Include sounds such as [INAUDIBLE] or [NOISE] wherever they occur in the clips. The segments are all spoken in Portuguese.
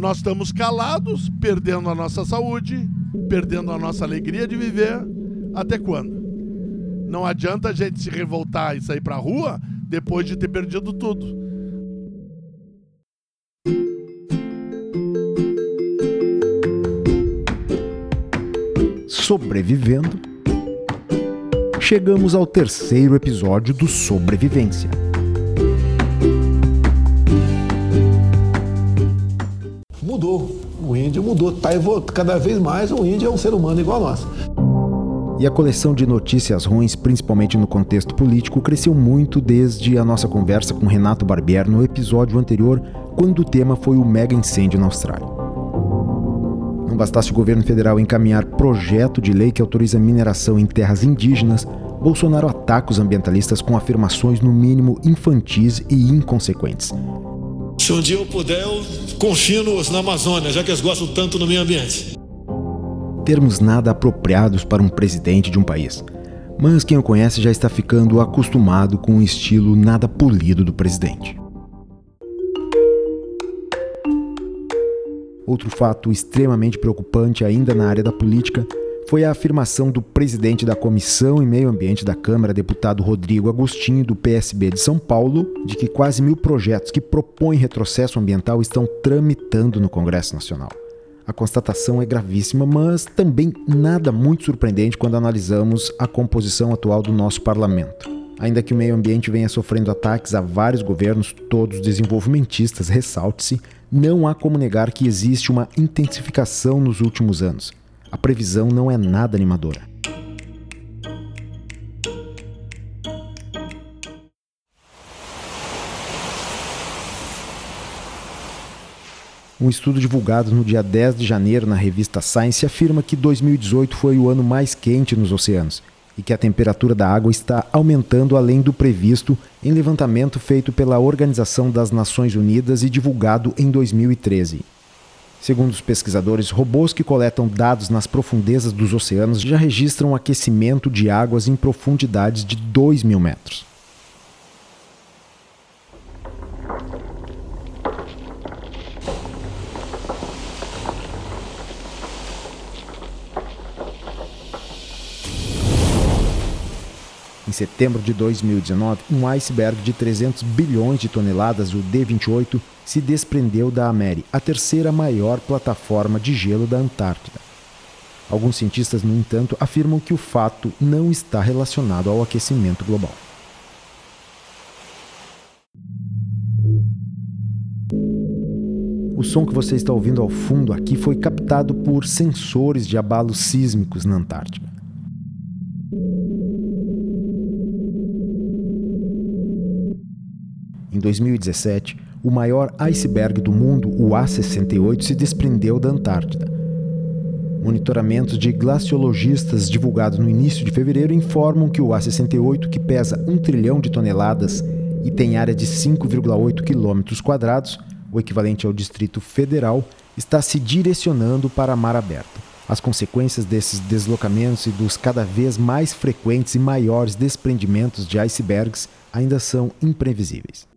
nós estamos calados, perdendo a nossa saúde, perdendo a nossa alegria de viver. Até quando? Não adianta a gente se revoltar e sair para a rua depois de ter perdido tudo. Sobrevivendo, chegamos ao terceiro episódio do Sobrevivência. Índio mudou. Tá, cada vez mais o índio é um ser humano igual a nós. E a coleção de notícias ruins, principalmente no contexto político, cresceu muito desde a nossa conversa com Renato Barbier no episódio anterior, quando o tema foi o mega incêndio na Austrália. Não bastasse o governo federal encaminhar projeto de lei que autoriza mineração em terras indígenas, Bolsonaro ataca os ambientalistas com afirmações no mínimo infantis e inconsequentes. Se um dia eu puder, eu confino-os na Amazônia, já que eles gostam tanto do meio ambiente. Termos nada apropriados para um presidente de um país. Mas quem o conhece já está ficando acostumado com o estilo nada polido do presidente. Outro fato extremamente preocupante ainda na área da política foi a afirmação do presidente da Comissão e Meio Ambiente da Câmara, deputado Rodrigo Agostinho, do PSB de São Paulo, de que quase mil projetos que propõem retrocesso ambiental estão tramitando no Congresso Nacional. A constatação é gravíssima, mas também nada muito surpreendente quando analisamos a composição atual do nosso parlamento. Ainda que o meio ambiente venha sofrendo ataques a vários governos, todos desenvolvimentistas, ressalte-se, não há como negar que existe uma intensificação nos últimos anos a previsão não é nada animadora. Um estudo divulgado no dia 10 de janeiro na revista Science afirma que 2018 foi o ano mais quente nos oceanos e que a temperatura da água está aumentando além do previsto em levantamento feito pela Organização das Nações Unidas e divulgado em 2013. Segundo os pesquisadores, robôs que coletam dados nas profundezas dos oceanos já registram aquecimento de águas em profundidades de 2 mil metros. Em setembro de 2019, um iceberg de 300 bilhões de toneladas, o D28, se desprendeu da Ameri, a terceira maior plataforma de gelo da Antártida. Alguns cientistas, no entanto, afirmam que o fato não está relacionado ao aquecimento global. O som que você está ouvindo ao fundo aqui foi captado por sensores de abalos sísmicos na Antártica. Em 2017, o maior iceberg do mundo, o A68, se desprendeu da Antártida. Monitoramentos de glaciologistas divulgados no início de fevereiro informam que o A68, que pesa 1 trilhão de toneladas e tem área de 5,8 quilômetros quadrados, o equivalente ao Distrito Federal, está se direcionando para mar aberto. As consequências desses deslocamentos e dos cada vez mais frequentes e maiores desprendimentos de icebergs ainda são imprevisíveis.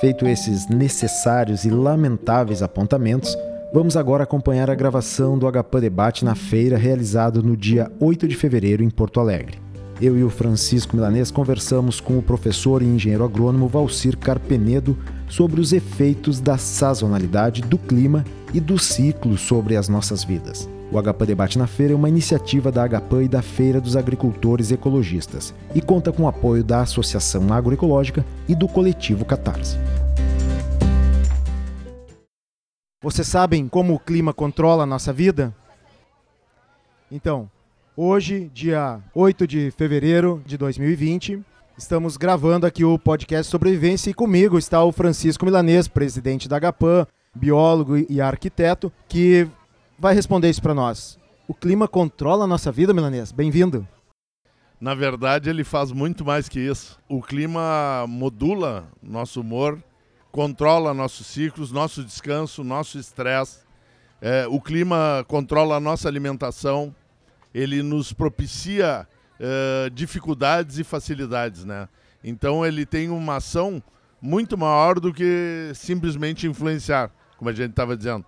Feito esses necessários e lamentáveis apontamentos, vamos agora acompanhar a gravação do HPA Debate na feira realizado no dia 8 de fevereiro em Porto Alegre. Eu e o Francisco Milanês conversamos com o professor e engenheiro agrônomo Valcir Carpenedo sobre os efeitos da sazonalidade, do clima e do ciclo sobre as nossas vidas. O HPA Debate na Feira é uma iniciativa da HPA e da Feira dos Agricultores Ecologistas e conta com o apoio da Associação Agroecológica e do Coletivo Catarse. Vocês sabem como o clima controla a nossa vida? Então, hoje, dia 8 de fevereiro de 2020, estamos gravando aqui o podcast Sobrevivência e comigo está o Francisco Milanês, presidente da HPAN, biólogo e arquiteto, que vai responder isso para nós. O clima controla a nossa vida, Milanês? Bem-vindo. Na verdade, ele faz muito mais que isso. O clima modula nosso humor, controla nossos ciclos, nosso descanso, nosso estresse. É, o clima controla a nossa alimentação, ele nos propicia é, dificuldades e facilidades, né? Então ele tem uma ação muito maior do que simplesmente influenciar, como a gente estava dizendo.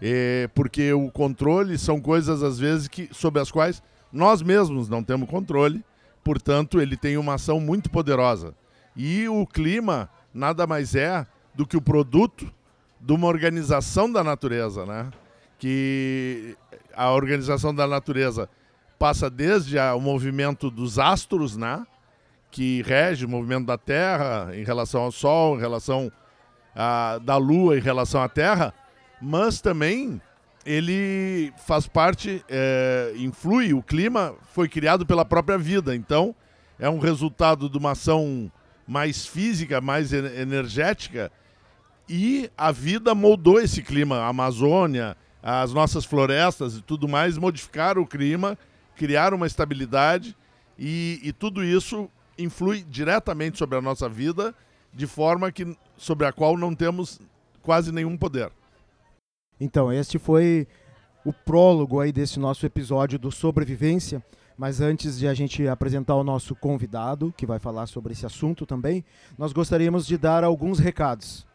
É, porque o controle são coisas, às vezes, que, sobre as quais nós mesmos não temos controle, portanto, ele tem uma ação muito poderosa. E o clima nada mais é do que o produto de uma organização da natureza, né? Que a organização da natureza passa desde o movimento dos astros, né? Que rege o movimento da Terra em relação ao Sol, em relação a, da Lua em relação à Terra, mas também ele faz parte, é, influi, o clima foi criado pela própria vida, então é um resultado de uma ação mais física, mais energética, e a vida moldou esse clima. A Amazônia, as nossas florestas e tudo mais modificaram o clima, criaram uma estabilidade, e, e tudo isso influi diretamente sobre a nossa vida, de forma que sobre a qual não temos quase nenhum poder. Então, este foi o prólogo aí desse nosso episódio do Sobrevivência. Mas antes de a gente apresentar o nosso convidado, que vai falar sobre esse assunto também, nós gostaríamos de dar alguns recados.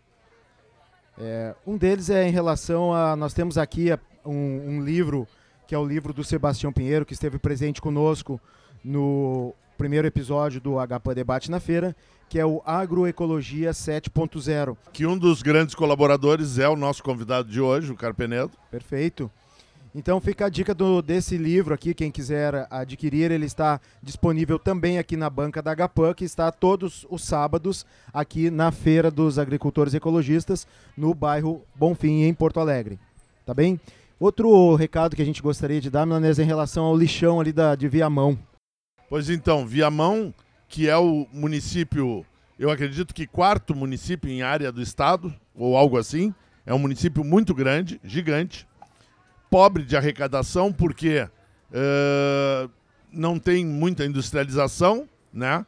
É, um deles é em relação a. Nós temos aqui um, um, livro, que é o livro do Sebastião Pinheiro, que esteve presente conosco no primeiro episódio do HP Debate na Feira, que é o Agroecologia 7.0. Que um dos grandes colaboradores é o nosso convidado de hoje, o Carpenedo. Perfeito. Então fica a dica do, desse livro aqui, quem quiser adquirir, ele está disponível também aqui na banca da HPAN, que está todos os sábados aqui na Feira dos Agricultores Ecologistas, no bairro Bonfim, em Porto Alegre. Tá bem? Outro recado que a gente gostaria de dar, Milanesa, em relação ao lixão ali da, de Viamão. Pois então, Viamão, que é o município, eu acredito que quarto município em área do estado, ou algo assim, é um município muito grande, gigante, pobre de arrecadação porque uh, não tem muita industrialização, né?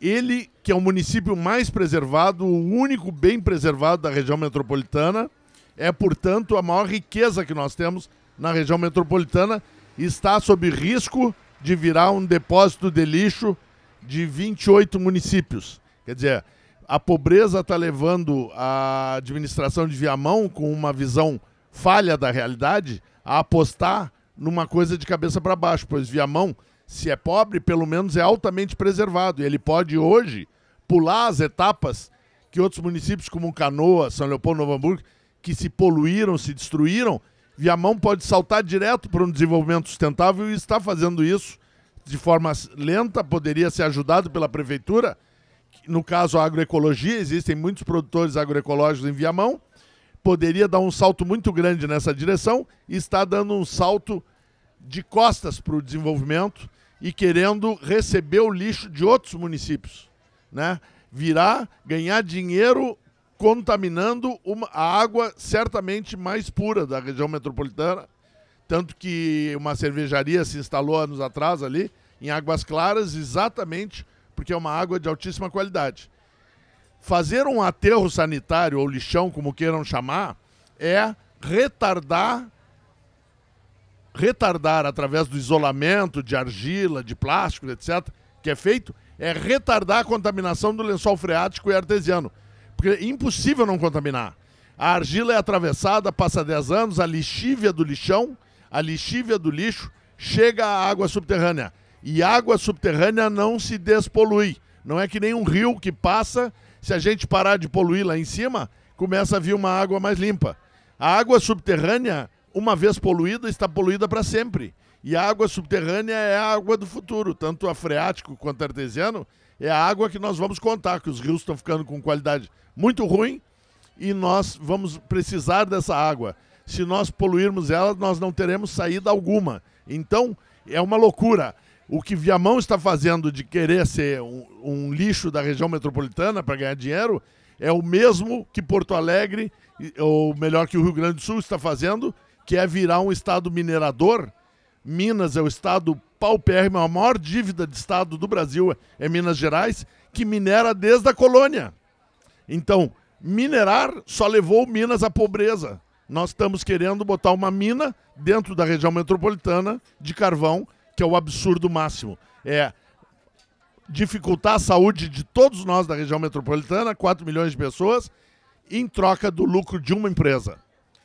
Ele, que é o município mais preservado, o único bem preservado da região metropolitana, é, portanto, a maior riqueza que nós temos na região metropolitana, está sob risco de virar um depósito de lixo de 28 municípios. Quer dizer, a pobreza está levando a administração de Viamão com uma visão falha da realidade a apostar numa coisa de cabeça para baixo, pois Viamão, se é pobre, pelo menos é altamente preservado. E ele pode hoje pular as etapas que outros municípios como Canoa, São Leopoldo, Novo Hamburgo, que se poluíram, se destruíram, Viamão pode saltar direto para um desenvolvimento sustentável e está fazendo isso de forma lenta, poderia ser ajudado pela prefeitura. No caso, a agroecologia, existem muitos produtores agroecológicos em Viamão, poderia dar um salto muito grande nessa direção e está dando um salto de costas para o desenvolvimento e querendo receber o lixo de outros municípios, né? Virar, ganhar dinheiro contaminando uma, a água certamente mais pura da região metropolitana, tanto que uma cervejaria se instalou anos atrás ali em Águas Claras, exatamente porque é uma água de altíssima qualidade. Fazer um aterro sanitário ou lixão, como queiram chamar, é retardar retardar através do isolamento de argila, de plástico, etc., que é feito, é retardar a contaminação do lençol freático e artesiano. Porque é impossível não contaminar. A argila é atravessada, passa 10 anos, a lixívia do lixão, a lixívia do lixo, chega à água subterrânea. E água subterrânea não se despolui. Não é que nem um rio que passa se a gente parar de poluir lá em cima, começa a vir uma água mais limpa. A água subterrânea, uma vez poluída, está poluída para sempre. E a água subterrânea é a água do futuro, tanto a freático quanto a artesiano, é a água que nós vamos contar, que os rios estão ficando com qualidade muito ruim e nós vamos precisar dessa água. Se nós poluirmos ela, nós não teremos saída alguma. Então, é uma loucura. O que Viamão está fazendo de querer ser um, um lixo da região metropolitana para ganhar dinheiro é o mesmo que Porto Alegre, ou melhor que o Rio Grande do Sul está fazendo, que é virar um estado minerador. Minas é o estado paupérrimo, a maior dívida de estado do Brasil é Minas Gerais, que minera desde a colônia. Então, minerar só levou Minas à pobreza. Nós estamos querendo botar uma mina dentro da região metropolitana de carvão que é o absurdo máximo. É dificultar a saúde de todos nós da região metropolitana, 4 milhões de pessoas, em troca do lucro de uma empresa,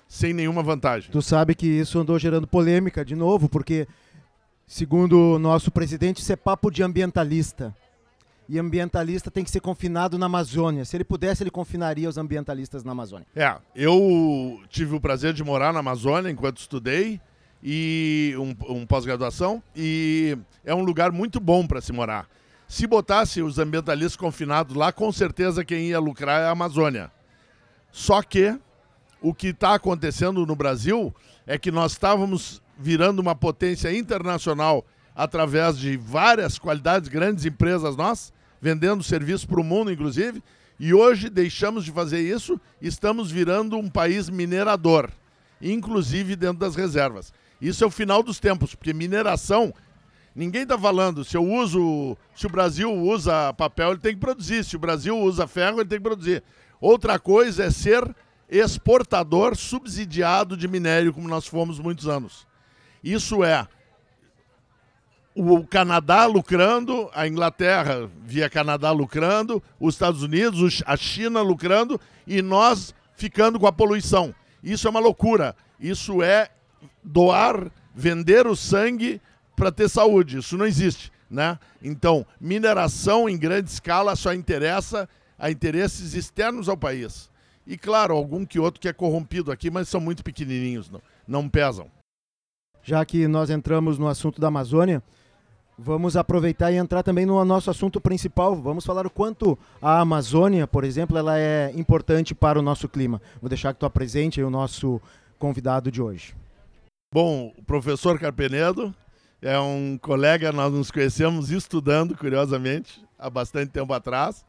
sem nenhuma vantagem. Tu sabe que isso andou gerando polêmica de novo, porque, segundo o nosso presidente, isso é papo de ambientalista. E ambientalista tem que ser confinado na Amazônia. Se ele pudesse, ele confinaria os ambientalistas na Amazônia. É, eu tive o prazer de morar na Amazônia enquanto estudei e um, um pós-graduação e é um lugar muito bom para se morar. Se botasse os ambientalistas confinados lá, com certeza quem ia lucrar é a Amazônia. Só que o que está acontecendo no Brasil é que nós estávamos virando uma potência internacional através de várias qualidades, grandes empresas nós, vendendo serviço para o mundo, inclusive, e hoje deixamos de fazer isso, estamos virando um país minerador, inclusive dentro das reservas. Isso é o final dos tempos, porque mineração, ninguém está falando, se eu uso, se o Brasil usa papel, ele tem que produzir, se o Brasil usa ferro, ele tem que produzir. Outra coisa é ser exportador subsidiado de minério, como nós fomos muitos anos. Isso é o Canadá lucrando, a Inglaterra via Canadá lucrando, os Estados Unidos, a China lucrando e nós ficando com a poluição. Isso é uma loucura. Isso é doar, vender o sangue para ter saúde. Isso não existe, né? Então, mineração em grande escala só interessa a interesses externos ao país. E claro, algum que outro que é corrompido aqui, mas são muito pequenininhos, não, não pesam. Já que nós entramos no assunto da Amazônia, Vamos aproveitar e entrar também no nosso assunto principal. Vamos falar o quanto a Amazônia, por exemplo, ela é importante para o nosso clima. Vou deixar que tu apresente o nosso convidado de hoje. Bom, o professor Carpenedo é um colega, nós nos conhecemos estudando, curiosamente, há bastante tempo atrás.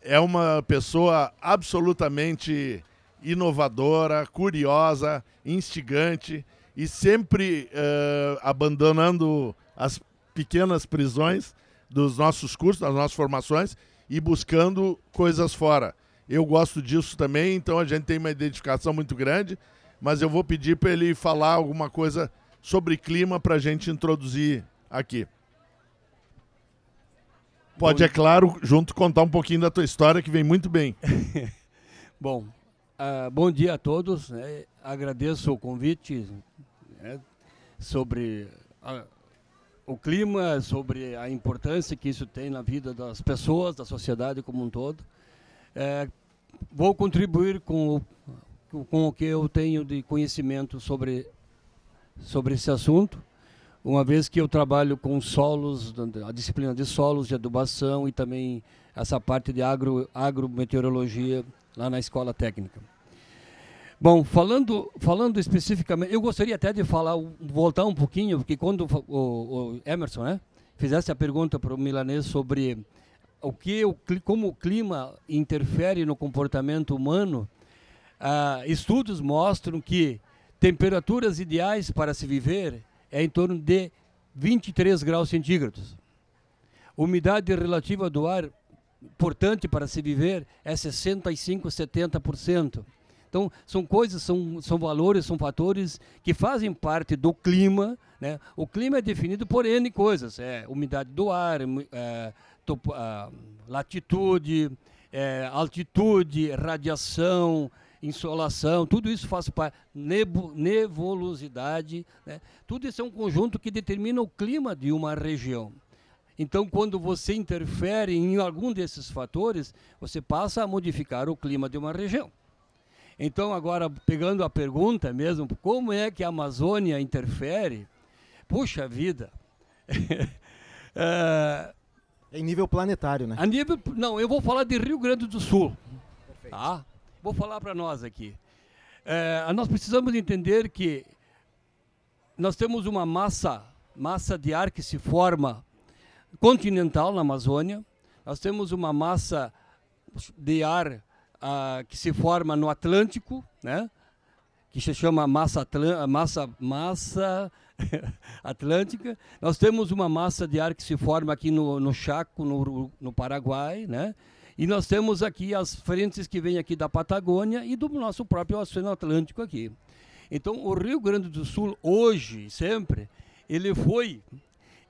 É uma pessoa absolutamente inovadora, curiosa, instigante e sempre uh, abandonando as pequenas prisões dos nossos cursos, das nossas formações e buscando coisas fora. Eu gosto disso também, então a gente tem uma identificação muito grande, mas eu vou pedir para ele falar alguma coisa sobre clima para a gente introduzir aqui. Pode, Bom, é claro, junto contar um pouquinho da tua história, que vem muito bem. [LAUGHS] bom, uh, bom dia a todos. Né? Agradeço o convite né, sobre a, o clima, sobre a importância que isso tem na vida das pessoas, da sociedade como um todo. É, vou contribuir com o, com o que eu tenho de conhecimento sobre, sobre esse assunto, uma vez que eu trabalho com solos, a disciplina de solos, de adubação e também essa parte de agro, agrometeorologia lá na escola técnica. Bom, falando, falando especificamente, eu gostaria até de falar, voltar um pouquinho, porque quando o, o Emerson né, fizesse a pergunta para o milanês sobre o que o, como o clima interfere no comportamento humano, ah, estudos mostram que temperaturas ideais para se viver é em torno de 23 graus centígrados. Umidade relativa do ar, importante para se viver, é 65, 70%. Então, são coisas, são, são valores, são fatores que fazem parte do clima. Né? O clima é definido por N coisas: é, umidade do ar, é, topo, latitude, é, altitude, radiação, insolação, tudo isso faz parte, nebu, nebulosidade, né? tudo isso é um conjunto que determina o clima de uma região. Então, quando você interfere em algum desses fatores, você passa a modificar o clima de uma região. Então, agora, pegando a pergunta mesmo, como é que a Amazônia interfere? Puxa vida! [LAUGHS] é, em nível planetário, né? A nível, não, eu vou falar de Rio Grande do Sul. Perfeito. Tá? Vou falar para nós aqui. É, nós precisamos entender que nós temos uma massa, massa de ar que se forma continental na Amazônia. Nós temos uma massa de ar ah, que se forma no Atlântico, né? que se chama massa, massa, massa [LAUGHS] atlântica. Nós temos uma massa de ar que se forma aqui no, no Chaco, no, no Paraguai, né? E nós temos aqui as frentes que vêm aqui da Patagônia e do nosso próprio Oceano Atlântico aqui. Então, o Rio Grande do Sul, hoje, sempre, ele foi,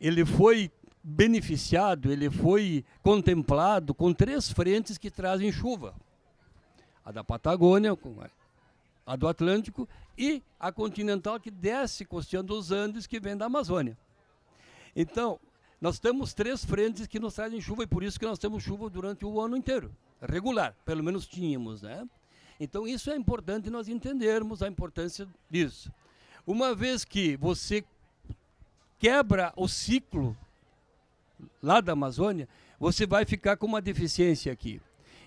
ele foi beneficiado, ele foi contemplado com três frentes que trazem chuva. A da Patagônia, a do Atlântico e a continental que desce costeando os Andes, que vem da Amazônia. Então, nós temos três frentes que nos trazem chuva e por isso que nós temos chuva durante o ano inteiro, regular, pelo menos tínhamos, né? Então, isso é importante nós entendermos a importância disso. Uma vez que você quebra o ciclo lá da Amazônia, você vai ficar com uma deficiência aqui.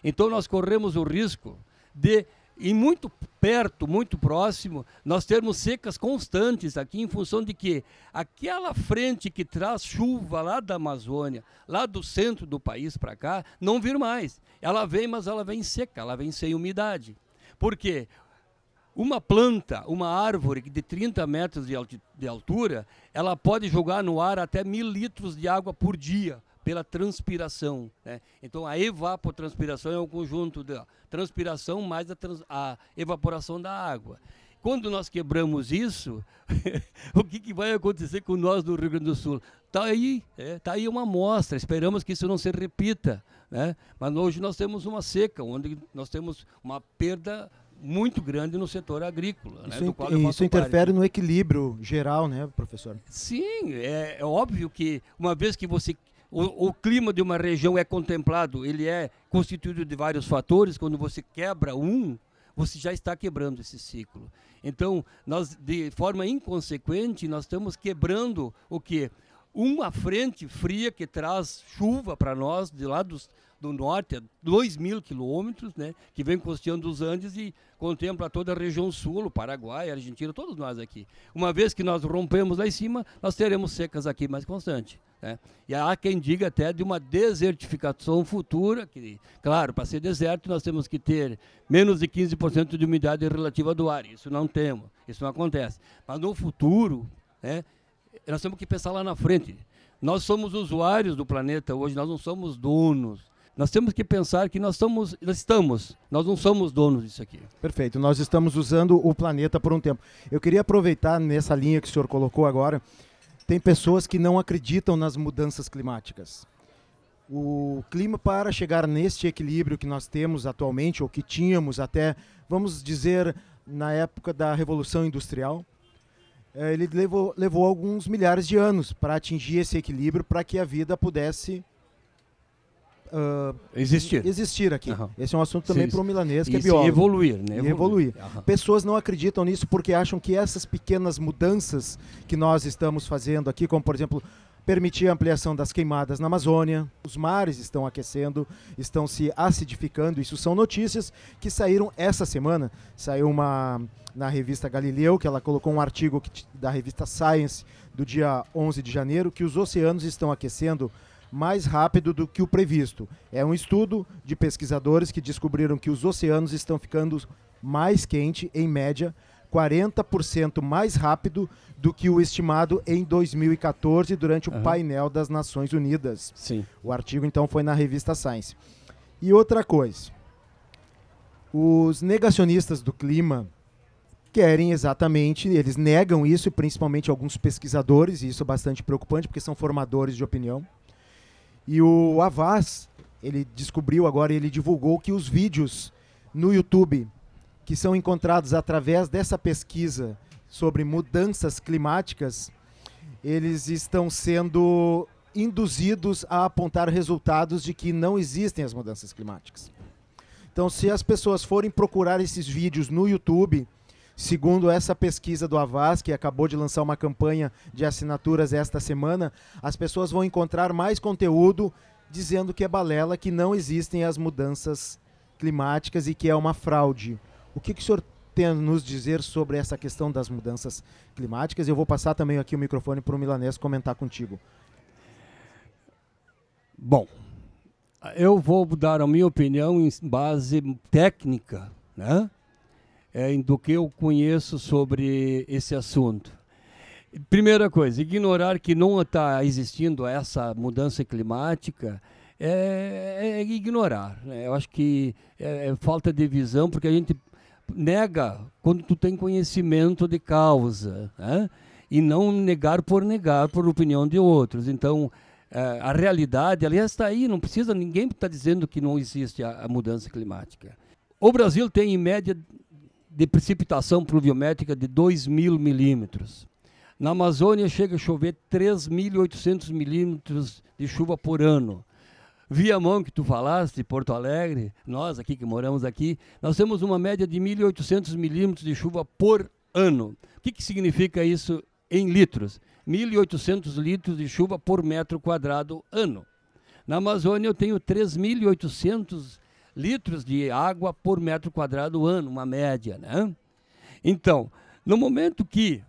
Então, nós corremos o risco de e muito perto, muito próximo, nós termos secas constantes aqui em função de que aquela frente que traz chuva lá da Amazônia, lá do centro do país para cá, não vir mais. Ela vem, mas ela vem seca, ela vem sem umidade. Por quê? Uma planta, uma árvore de 30 metros de altura, ela pode jogar no ar até mil litros de água por dia pela transpiração. Né? Então, a evapotranspiração é o conjunto da transpiração mais a, trans, a evaporação da água. Quando nós quebramos isso, [LAUGHS] o que, que, vai acontecer com nós no Rio Grande do Sul? Está aí, é, tá aí uma amostra, esperamos que isso não se repita. Né? Mas hoje nós temos uma seca, onde nós temos uma perda muito grande no setor agrícola. Isso, né, isso interfere no equilíbrio geral, né, professor? Sim, é, é óbvio que uma vez que você o, o, clima de uma região é contemplado, ele é constituído de vários fatores. Quando você quebra um, você já está quebrando esse ciclo. Então, nós, de forma inconsequente, nós estamos quebrando o que? Uma frente fria que traz chuva para nós de lá dos, do norte, a 2 mil quilômetros, né, que vem costeando os Andes e contempla toda a região sul, o Paraguai, a Argentina, todos nós aqui. Uma vez que nós rompemos lá em cima, nós teremos secas aqui mais constante. Né? E há quem diga até de uma desertificação futura, que, claro, para ser deserto nós temos que ter menos de 15% de umidade relativa do ar. Isso não temos, isso não acontece. Mas no futuro, né, nós temos que pensar lá na frente. Nós somos usuários do planeta hoje, nós não somos donos. Nós temos que pensar que nós, estamos, nós estamos, nós não somos donos disso aqui. Perfeito, nós estamos usando o planeta por um tempo. Eu queria aproveitar nessa linha que o senhor colocou agora, tem pessoas que não acreditam nas mudanças climáticas. O clima, para chegar neste equilíbrio que nós temos atualmente, ou que tínhamos até, vamos dizer, na época da Revolução Industrial, eh, ele levou, levou alguns milhares de anos para atingir esse equilíbrio, para que a vida pudesse uh, existir. existir aqui. Uhum. Esse é um assunto também para o milanês, que é biólogo. E evoluir, né? E evoluir. Uhum. Pessoas não acreditam nisso porque acham que essas pequenas mudanças que nós estamos fazendo aqui, como por exemplo permitir a ampliação das queimadas na Amazônia, os mares estão aquecendo, estão se acidificando. Isso são notícias que saíram essa semana. Saiu uma na revista Galileu, que ela colocou um artigo que, da revista Science do dia 11 de janeiro, que os oceanos estão aquecendo mais rápido do que o previsto. É um estudo de pesquisadores que descobriram que os oceanos estão ficando mais quente, em média, 40% mais rápido do que o estimado em 2014 durante uhum. o painel das Nações Unidas. Sim. O artigo então foi na revista Science. E outra coisa, os negacionistas do clima querem exatamente, eles negam isso, principalmente alguns pesquisadores, e isso é bastante preocupante porque são formadores de opinião. E o Avaz, ele descobriu agora, ele divulgou que os vídeos no YouTube que são encontrados através dessa pesquisa sobre mudanças climáticas, eles estão sendo induzidos a apontar resultados de que não existem as mudanças climáticas. Então, se as pessoas forem procurar esses vídeos no YouTube, Segundo essa pesquisa do Avaz, que acabou de lançar uma campanha de assinaturas esta semana, as pessoas vão encontrar mais conteúdo dizendo que é balela, que não existem as mudanças climáticas e que é uma fraude. O que, que o senhor tem a nos dizer sobre essa questão das mudanças climáticas? Eu vou passar também aqui o microfone para o Milanês comentar contigo. Bom, eu vou dar a minha opinião em base técnica, né? É, do que eu conheço sobre esse assunto. Primeira coisa, ignorar que não está existindo essa mudança climática é, é ignorar. Né? Eu acho que é, é, falta de visão, porque a gente nega quando tu tem conhecimento de causa, né? e não negar por negar por opinião de outros. Então, é, a realidade, ela está aí, não precisa, ninguém está dizendo que não existe a, a, mudança climática. O Brasil tem, em média, de precipitação pluviométrica de 2 mil milímetros. Na Amazônia chega a chover 3.800 milímetros de chuva por ano. Viamão, que tu falaste, Porto Alegre, nós aqui que moramos aqui, nós temos uma média de 1.800 milímetros de chuva por ano. O que, que significa isso em litros? 1.800 litros de chuva por metro quadrado ano. Na Amazônia eu tenho 3.800 litros de água por metro quadrado ano, uma média, né? Então, no momento que,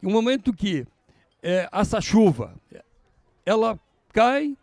no momento que é, essa chuva, ela cai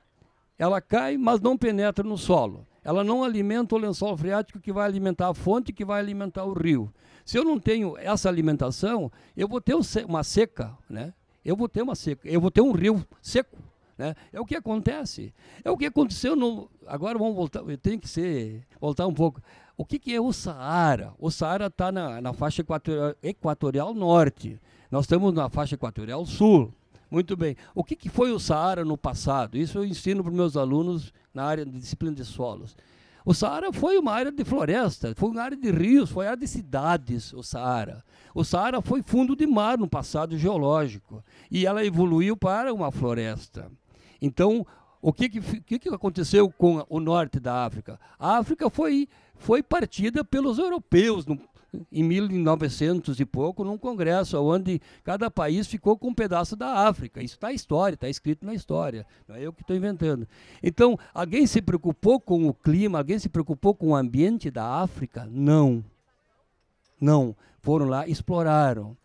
ela cai, mas não penetra no solo. Ela não alimenta o lençol freático que vai alimentar a fonte, que vai alimentar o rio. Se eu não tenho essa alimentação, eu vou ter uma seca, né? Eu vou ter uma seca, eu vou ter um rio seco, né? É o que acontece. É o que aconteceu no. Agora vamos voltar. Eu tenho que ser voltar um pouco. O que, que é o Saara? O Saara está na, na faixa equatorial, equatorial norte. Nós estamos na faixa equatorial sul. Muito bem. O que, que foi o Saara no passado? Isso eu ensino para os meus alunos na área de disciplina de solos. O Saara foi uma área de floresta, foi uma área de rios, foi área de cidades, o Saara. O Saara foi fundo de mar no passado geológico e ela evoluiu para uma floresta. Então, o que, que, que, aconteceu com o norte da África? A África foi, foi partida pelos europeus no, em 1900 e pouco, num congresso, onde cada país ficou com um pedaço da África. Isso está história, está escrito na história, não é eu que estou inventando. Então, alguém se preocupou com o clima, alguém se preocupou com o ambiente da África? Não. Não. Foram lá, exploraram.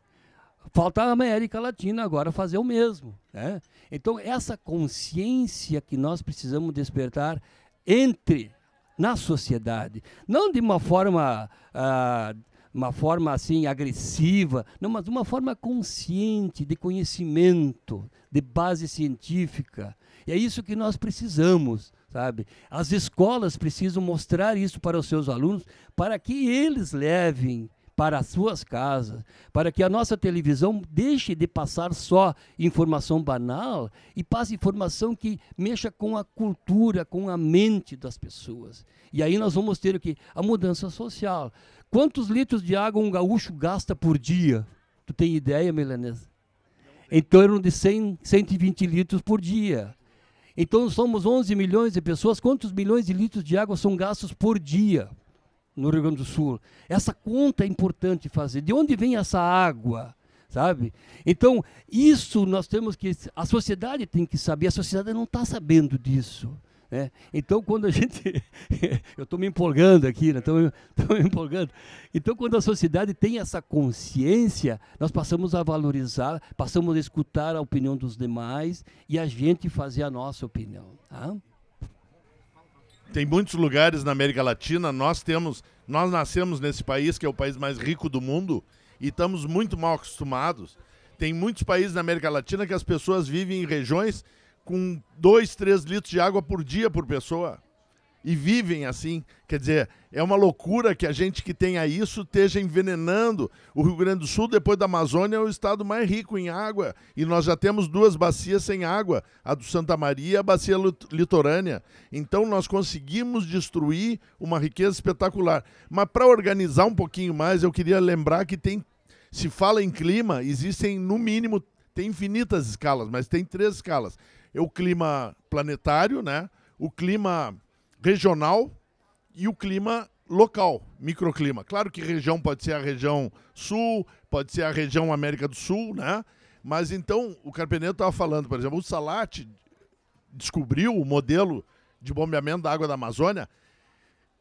Falta a América Latina agora fazer o mesmo. Né? Então, essa consciência que nós precisamos despertar entre na sociedade, não de uma forma ah, uma forma assim agressiva, não, mas de uma forma consciente, de conhecimento, de base científica. E é isso que nós precisamos, sabe? As escolas precisam mostrar isso para os seus alunos, para que eles levem para as suas casas, para que a nossa televisão deixe de passar só informação banal e passe informação que mexa com a cultura, com a mente das pessoas. E aí nós vamos ter o que? A mudança social. Quantos litros de água um gaúcho gasta por dia? Tu tem ideia, Milanesa? Em torno de 100, 120 litros por dia. Então somos 11 milhões de pessoas. Quantos milhões de litros de água são gastos por dia no Rio Grande do Sul? Essa conta é importante fazer. De onde vem essa água? Sabe? Então, isso nós temos que. A sociedade tem que saber, a sociedade não está sabendo disso. Né? Então, quando a [LAUGHS] gente. eu estou me empolgando aqui, estou né? me, me empolgando. Então, quando a sociedade tem essa consciência, nós passamos a valorizar, passamos a escutar a opinião dos demais e a gente fazer a nossa opinião. Tá? Tem muitos lugares na América Latina, nós temos. Nós nascemos nesse país, que é o país mais rico do mundo, e estamos muito mal acostumados. Tem muitos países na América Latina que as pessoas vivem em regiões com 2, 3 litros de água por dia por pessoa. E vivem assim. Quer dizer, é uma loucura que a gente que tenha isso esteja envenenando. O Rio Grande do Sul, depois da Amazônia, é o estado mais rico em água. E nós já temos duas bacias sem água: a do Santa Maria e a bacia litorânea. Então nós conseguimos destruir uma riqueza espetacular. Mas para organizar um pouquinho mais, eu queria lembrar que tem. Se fala em clima, existem no mínimo, tem infinitas escalas, mas tem três escalas é o clima planetário, né? o clima regional e o clima local, microclima. Claro que região pode ser a região sul, pode ser a região América do Sul, né? Mas então, o Carpenedo estava falando, por exemplo, o Salat descobriu o modelo de bombeamento da água da Amazônia,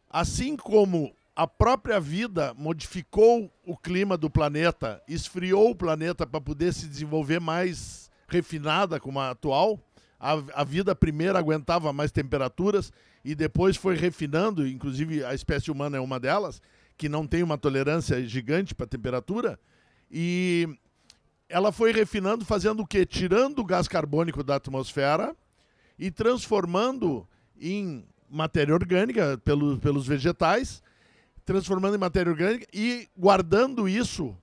assim como a própria vida modificou o clima do planeta, esfriou o planeta para poder se desenvolver mais refinada como a atual, a, a vida primeiro aguentava mais temperaturas e depois foi refinando, inclusive a espécie humana é uma delas, que não tem uma tolerância gigante para temperatura, e ela foi refinando, fazendo o quê? Tirando o gás carbônico da atmosfera e transformando em matéria orgânica pelo, pelos vegetais, transformando em matéria orgânica e guardando isso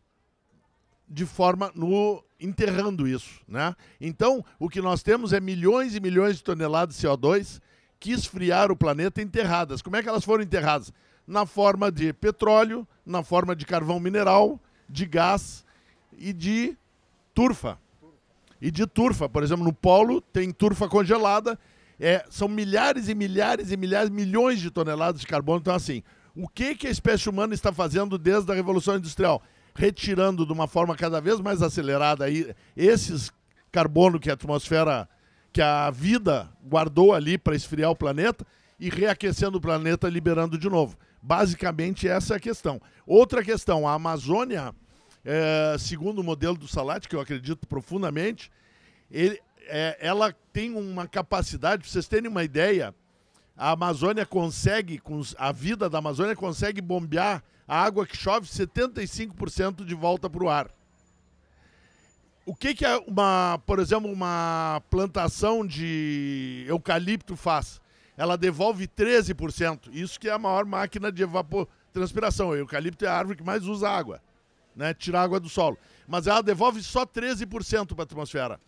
de forma no enterrando isso, né? Então, o que nós temos é milhões e milhões de toneladas de CO2 que esfriaram o planeta enterradas. Como é que elas foram enterradas? Na forma de petróleo, na forma de carvão mineral, de gás e de turfa. E de turfa, por exemplo, no polo tem turfa congelada, é, são milhares e milhares e milhares, milhões de toneladas de carbono. Então, assim, o que, que a espécie humana está fazendo desde a Revolução Industrial? Retirando de uma forma cada vez mais acelerada aí esses carbono que a atmosfera, que a vida guardou ali para esfriar o planeta e reaquecendo o planeta, liberando de novo. Basicamente, essa é a questão. Outra questão, a Amazônia é, segundo o modelo do Salat, que eu acredito profundamente, ele, é, ela tem uma capacidade, para vocês terem uma ideia, a Amazônia consegue, a vida da Amazônia consegue bombear a água que chove 75% de volta para o ar. O que, que uma, por exemplo, uma plantação de eucalipto faz? Ela devolve 13%. Isso que é a maior máquina de evapotranspiração. O eucalipto é a árvore que mais usa água né, tirar água do solo. Mas ela devolve só 13% para a atmosfera.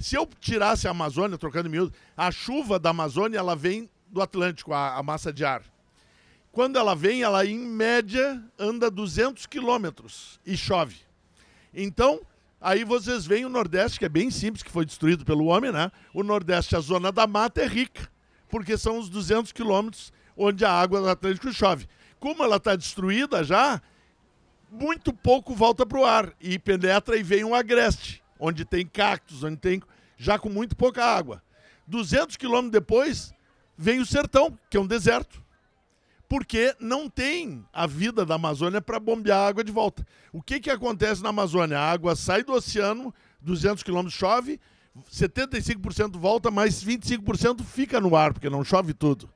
Se eu tirasse a Amazônia, trocando miúdo, a chuva da Amazônia ela vem do Atlântico, a, a massa de ar. Quando ela vem, ela em média anda 200 quilômetros e chove. Então, aí vocês veem o Nordeste, que é bem simples, que foi destruído pelo homem, né? O Nordeste, a zona da mata é rica, porque são os 200 quilômetros onde a água do Atlântico chove. Como ela está destruída já, muito pouco volta para o ar e penetra e vem um agreste, onde tem cactos, onde tem já com muito pouca água. 200 quilômetros depois vem o sertão, que é um deserto, porque não tem a vida da Amazônia para bombear a água de volta. O que, que acontece na Amazônia? A água sai do oceano, 200 quilômetros chove, 75% volta, mas 25% fica no ar, porque não chove tudo.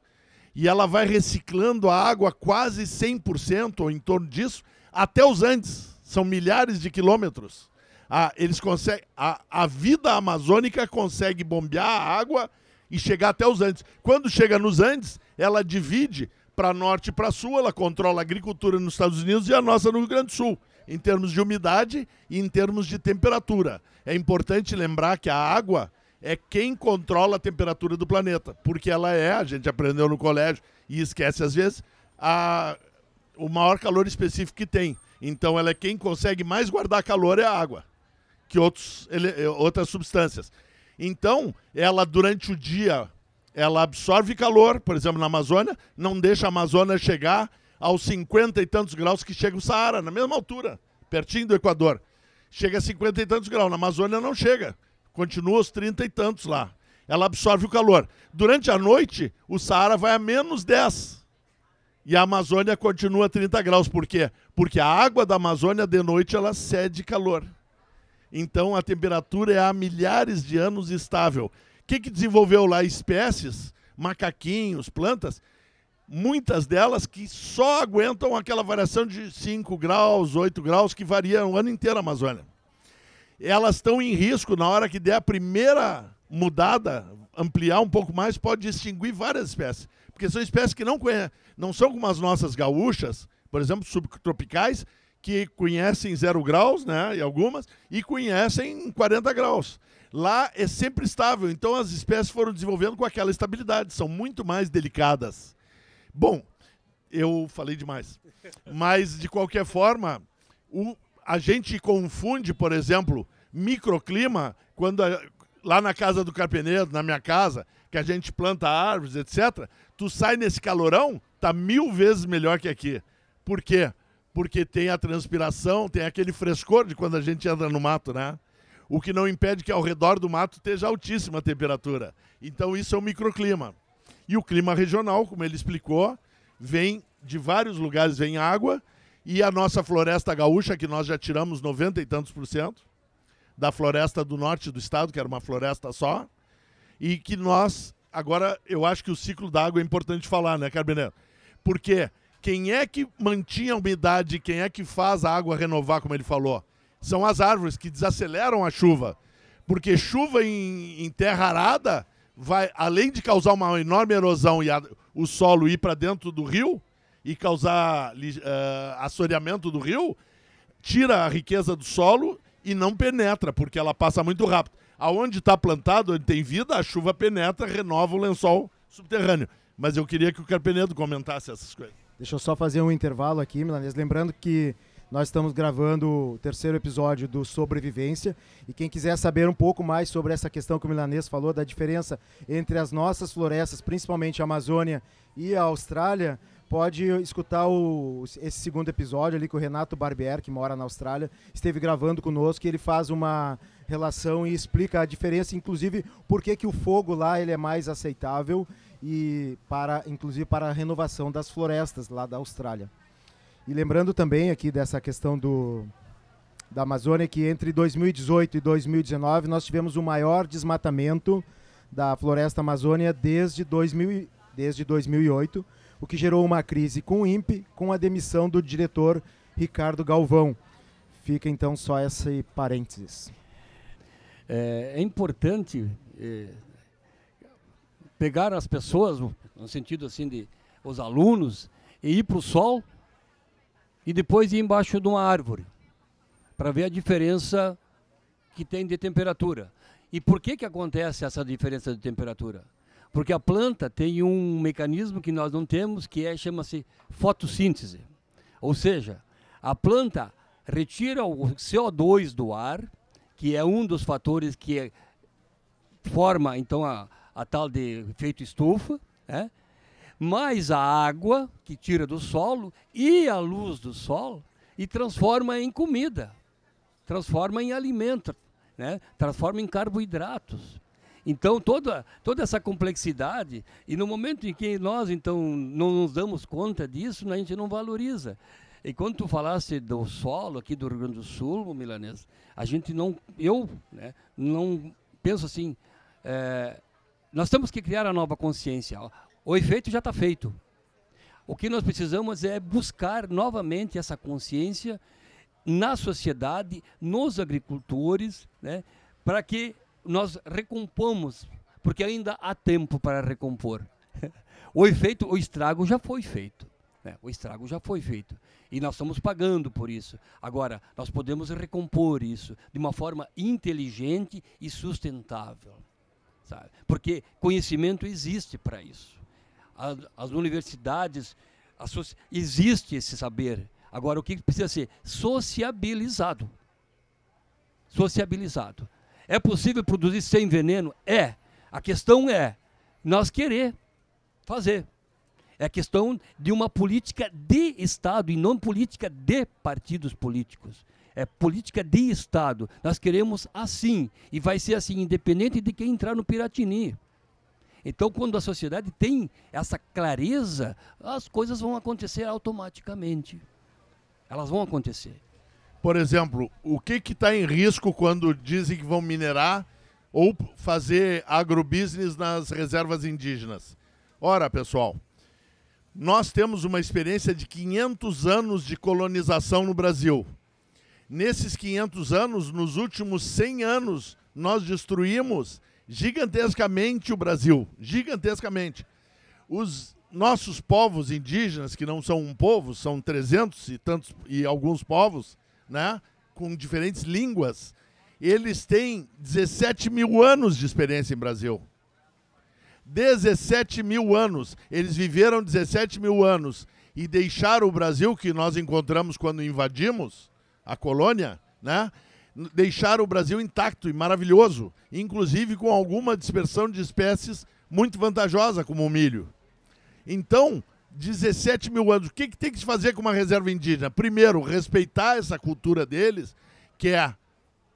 E ela vai reciclando a água quase 100%, ou em torno disso, até os Andes. São milhares de quilômetros. Ah, eles conseguem, a, a vida amazônica consegue bombear a água e chegar até os Andes. Quando chega nos Andes, ela divide para norte e para sul, ela controla a agricultura nos Estados Unidos e a nossa no Rio Grande do Sul, em termos de umidade e em termos de temperatura. É importante lembrar que a água é quem controla a temperatura do planeta, porque ela é, a gente aprendeu no colégio e esquece às vezes, a, o maior calor específico que tem. Então ela é quem consegue mais guardar calor é a água, que outros, ele, outras substâncias. Então, ela durante o dia, ela absorve calor, por exemplo, na Amazônia, não deixa a Amazônia chegar aos 50 e tantos graus que chega o Saara, na mesma altura, pertinho do Equador. Chega a 50 e tantos graus, na Amazônia não chega, continua aos 30 e tantos lá. Ela absorve o calor. Durante a noite, o Saara vai a menos 10 e a Amazônia continua 30 graus. Por quê? Porque a água da Amazônia de noite ela cede calor. Então a temperatura é há milhares de anos estável. Que, que desenvolveu lá? Espécies, macaquinhos, plantas, muitas delas que só aguentam aquela variação de 5 graus, 8 graus, que varia o ano inteiro a Amazônia. Elas estão em risco na hora que der a primeira mudada, ampliar um pouco mais, pode extinguir várias espécies. Porque são espécies que não, não são como as nossas gaúchas, por exemplo, subtropicais, que conhecem zero graus, né, e algumas, e conhecem 40 graus. Lá é sempre estável, então as espécies foram desenvolvendo com aquela estabilidade, são muito mais delicadas. Bom, eu falei demais. Mas, de qualquer forma, o, a gente confunde, por exemplo, microclima, quando a, lá na casa do carpeneiro, na minha casa, que a gente planta árvores, etc., tu sai nesse calorão, tá mil vezes melhor que aqui. Por quê? Porque tem a transpiração, tem aquele frescor de quando a gente anda no mato, né? O que não impede que ao redor do mato esteja altíssima temperatura. Então isso é o microclima. E o clima regional, como ele explicou, vem de vários lugares, vem água, e a nossa floresta gaúcha, que nós já tiramos 90 e tantos por cento, da floresta do norte do estado, que era uma floresta só, e que nós, agora eu acho que o ciclo da água é importante falar, né, Carbeneto? Porque quem é que mantinha a umidade, quem é que faz a água renovar, como ele falou? São as árvores que desaceleram a chuva. Porque chuva em, em terra arada vai, além de causar uma enorme erosão e a, o solo ir para dentro do rio e causar uh, assoreamento do rio, tira a riqueza do solo e não penetra, porque ela passa muito rápido. Aonde está plantado, onde tem vida, a chuva penetra, renova o lençol subterrâneo. Mas eu queria que o Carpenedo comentasse essas coisas. Deixa eu só fazer um intervalo aqui, Milanês. Lembrando que nós estamos gravando o terceiro episódio do Sobrevivência. E quem quiser saber um pouco mais sobre essa questão que o Milanês falou, da diferença entre as nossas florestas, principalmente a Amazônia e a Austrália, pode escutar o, esse segundo episódio ali que o Renato Barbier, que mora na Austrália, esteve gravando conosco. E ele faz uma relação e explica a diferença, inclusive por que, que o fogo lá ele é mais aceitável e para inclusive para a renovação das florestas lá da Austrália. E lembrando também aqui dessa questão do da Amazônia que entre 2018 e 2019 nós tivemos o maior desmatamento da floresta amazônia desde 2000, desde 2008, o que gerou uma crise com o INPE, com a demissão do diretor Ricardo Galvão. Fica então só esse parênteses. É, é importante é, pegar as pessoas, no sentido assim de os alunos, e ir para o sol e depois ir embaixo de uma árvore para ver a diferença que tem de temperatura. E por que, que acontece essa diferença de temperatura? Porque a planta tem um mecanismo que nós não temos, que é chama-se fotossíntese. Ou seja, a planta retira o CO2 do ar, que é um dos fatores que forma então a, a tal de efeito estufa, né? Mais a água que tira do solo e a luz do sol e transforma em comida, transforma em alimento, né? transforma em carboidratos. Então, toda, toda essa complexidade, e no momento em que nós, então, não nos damos conta disso, a gente não valoriza. E quando tu falaste do solo aqui do Rio Grande do Sul, Milanês, a gente não, eu né, não penso assim, é, nós temos que criar a nova consciência. O efeito já está feito. O que nós precisamos é buscar novamente essa consciência na sociedade, nos agricultores, né, para que nós recompomos, porque ainda há tempo para recompor. [LAUGHS] O efeito, o estrago já foi feito. Né? O estrago já foi feito. E nós estamos pagando por isso. Agora, nós podemos recompor isso de uma forma inteligente e sustentável sabe? Porque conhecimento existe para isso. As, as universidades, as, existe esse saber. Agora, o que precisa ser? Sociabilizado. Sociabilizado. É possível produzir sem veneno? É. A questão é nós querer fazer. É questão de uma política de Estado e não política de partidos políticos é, política de Estado. Nós queremos assim, e vai ser assim, independente de quem entrar no Piratini. Então, quando a sociedade tem essa clareza, as coisas vão acontecer automaticamente. Elas vão acontecer. Por exemplo, o que está em risco quando dizem que vão minerar ou fazer agrobusiness nas reservas indígenas? Ora, pessoal, nós temos uma experiência de 500 anos de colonização no Brasil. Nesses 500 anos, nos últimos 100 anos, nós destruímos gigantescamente o Brasil, gigantescamente. Os nossos povos indígenas, que não são um povo, são 300 e tantos e alguns povos, né, com diferentes línguas, eles têm 17 mil anos de experiência em Brasil. 17 mil anos. Eles viveram 17 mil anos e deixaram o Brasil, que nós encontramos quando invadimos, a colônia, né? Deixaram o Brasil intacto e maravilhoso, inclusive com alguma dispersão de espécies muito vantajosa, como o milho. Então, 17 mil anos, o que, que tem que se fazer com uma reserva indígena? Primeiro, respeitar essa cultura deles, que é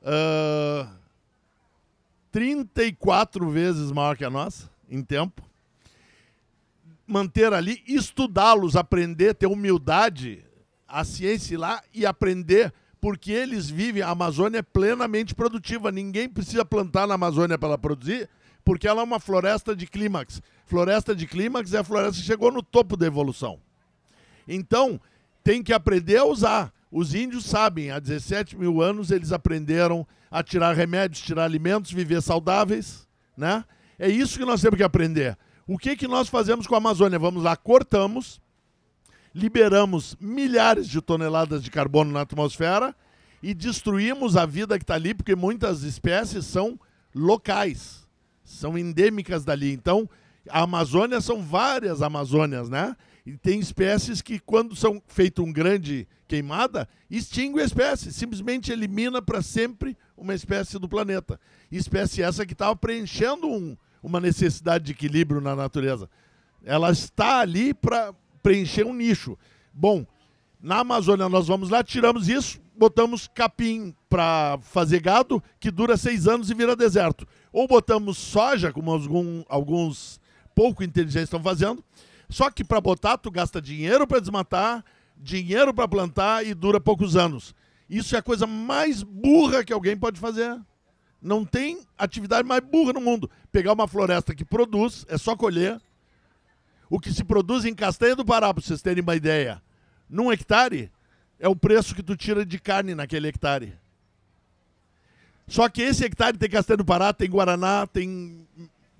uh, 34 vezes maior que a nossa em tempo. Manter ali, estudá-los, aprender, ter humildade, a ciência lá e aprender porque eles vivem, a Amazônia é plenamente produtiva. Ninguém precisa plantar na Amazônia para ela produzir, porque ela é uma floresta de clímax. Floresta de clímax é a floresta que chegou no topo da evolução. Então, tem que aprender a usar. Os índios sabem, há 17 mil anos eles aprenderam a tirar remédios, tirar alimentos, viver saudáveis, né? É isso que nós temos que aprender. O que, que nós fazemos com a Amazônia? Vamos lá, cortamos, liberamos milhares de toneladas de carbono na atmosfera e destruímos a vida que está ali, porque muitas espécies são locais, são endêmicas dali. Então, a Amazônia são várias Amazônias, né? E tem espécies que, quando são feito um grande queimada, extingue a espécie, simplesmente elimina para sempre uma espécie do planeta. Espécie essa que estava preenchendo um, uma necessidade de equilíbrio na natureza. Ela está ali para preencher um nicho. Bom, na Amazônia nós vamos lá, tiramos isso, botamos capim para fazer gado, que dura seis anos e vira deserto. Ou botamos soja, como algum, alguns pouco inteligentes estão fazendo, só que para botar, tu gasta dinheiro para desmatar, dinheiro para plantar e dura poucos anos. Isso é a coisa mais burra que alguém pode fazer. Não tem atividade mais burra no mundo. Pegar uma floresta que produz, é só colher. O que se produz em Castanha do Pará, para vocês terem uma ideia, num hectare, é o preço que tu tira de carne naquele hectare. Só que esse hectare tem Castanha do Pará, tem Guaraná, tem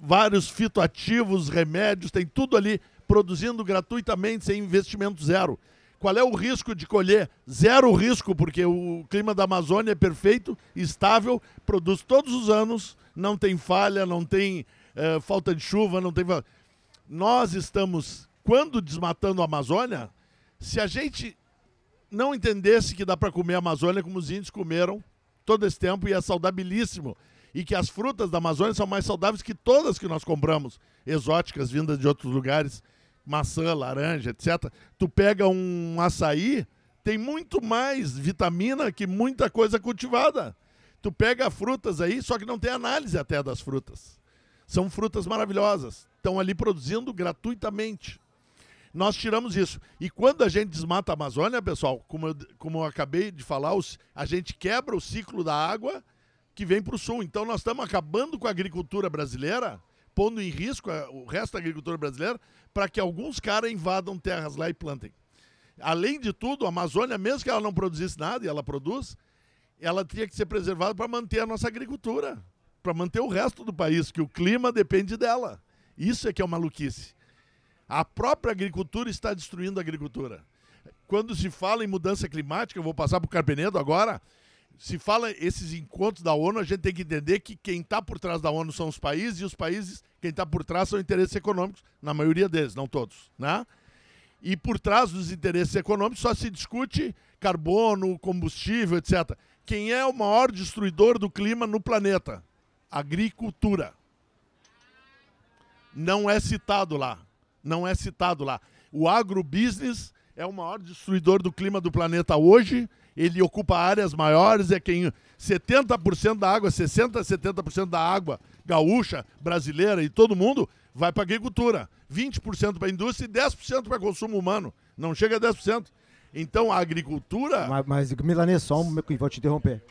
vários fitoativos, remédios, tem tudo ali produzindo gratuitamente, sem investimento zero. Qual é o risco de colher? Zero risco, porque o clima da Amazônia é perfeito, estável, produz todos os anos, não tem falha, não tem uh, falta de chuva, não tem. Nós estamos, quando desmatando a Amazônia, se a gente não entendesse que dá para comer a Amazônia como os índios comeram todo esse tempo e é saudabilíssimo e que as frutas da Amazônia são mais saudáveis que todas que nós compramos, exóticas vindas de outros lugares, maçã, laranja, etc. Tu pega um açaí, tem muito mais vitamina que muita coisa cultivada. Tu pega frutas aí, só que não tem análise até das frutas. São frutas maravilhosas, estão ali produzindo gratuitamente. Nós tiramos isso. E quando a gente desmata a Amazônia, pessoal, como eu, como eu acabei de falar, os, a gente quebra o ciclo da água que vem para o sul. Então nós estamos acabando com a agricultura brasileira, pondo em risco a, o resto da agricultura brasileira, para que alguns caras invadam terras lá e plantem. Além de tudo, a Amazônia, mesmo que ela não produzisse nada, e ela produz, ela tinha que ser preservada para manter a nossa agricultura, para manter o resto do país, que o clima depende dela. Isso é que é uma maluquice. A própria agricultura está destruindo a agricultura. Quando se fala em mudança climática, eu vou passar para o Carpenedo agora, se fala esses encontros da ONU, a gente tem que entender que quem está por trás da ONU são os países e os países, quem está por trás são interesses econômicos, na maioria deles, não todos, né? E por trás dos interesses econômicos só se discute carbono, combustível, etc. Quem é o maior destruidor do clima no planeta? Agricultura. Não é citado lá. Não é citado lá. O agrobusiness é o maior destruidor do clima do planeta hoje ele ocupa áreas maiores, é quem 70% da água, 60% 70% da água gaúcha, brasileira e todo mundo vai para agricultura, 20% para indústria e 10% para consumo humano. Não chega a 10%. Então a agricultura. Mas, mas Milanês, só um vou te interromper.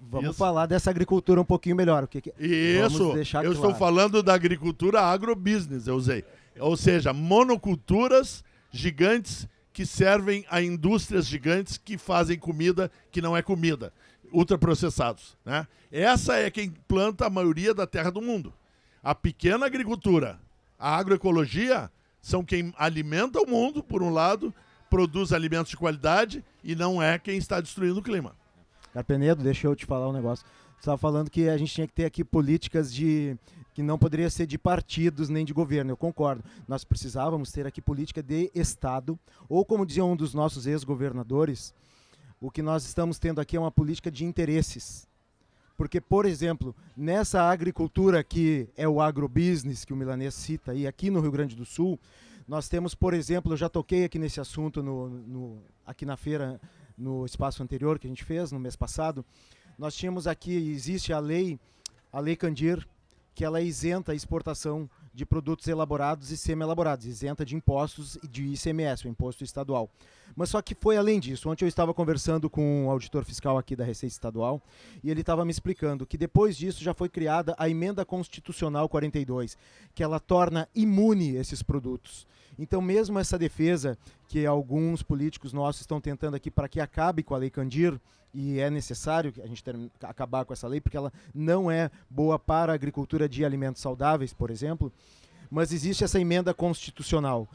Vamos Isso. falar dessa agricultura um pouquinho melhor. O que, que... Isso, eu claro. estou falando da agricultura agrobusiness, eu usei. Ou seja, monoculturas gigantes que servem a indústrias gigantes que fazem comida que não é comida, ultraprocessados. Né? Essa é quem planta a maioria da terra do mundo. A pequena agricultura, a agroecologia, são quem alimenta o mundo, por um lado, produz alimentos de qualidade e não é quem está destruindo o clima. Carpenedo, deixa eu te falar um negócio. Você estava falando que a gente tinha que ter aqui políticas de que não poderia ser de partidos nem de governo. Eu concordo. Nós precisávamos ter aqui política de Estado, ou como dizia um dos nossos ex-governadores, o que nós estamos tendo aqui é uma política de interesses. Porque, por exemplo, nessa agricultura que é o agrobusiness que o Milanês cita aí, aqui no Rio Grande do Sul, nós temos, por exemplo, eu já toquei aqui nesse assunto no, no, aqui na feira, no espaço anterior que a gente fez, no mês passado, nós tínhamos aqui, existe a lei, a lei Candir, que ela é isenta a exportação de produtos elaborados e semi-elaborados, isenta de impostos e de ICMS, o imposto estadual. Mas só que foi além disso. Ontem eu estava conversando com um auditor fiscal aqui da Receita Estadual e ele estava me explicando que depois disso já foi criada a emenda constitucional 42, que ela torna imune esses produtos. Então, mesmo essa defesa que alguns políticos nossos estão tentando aqui para que acabe com a Lei Candir, e é necessário a gente ter, acabar com essa lei, porque ela não é boa para a agricultura de alimentos saudáveis, por exemplo, mas existe essa emenda constitucional.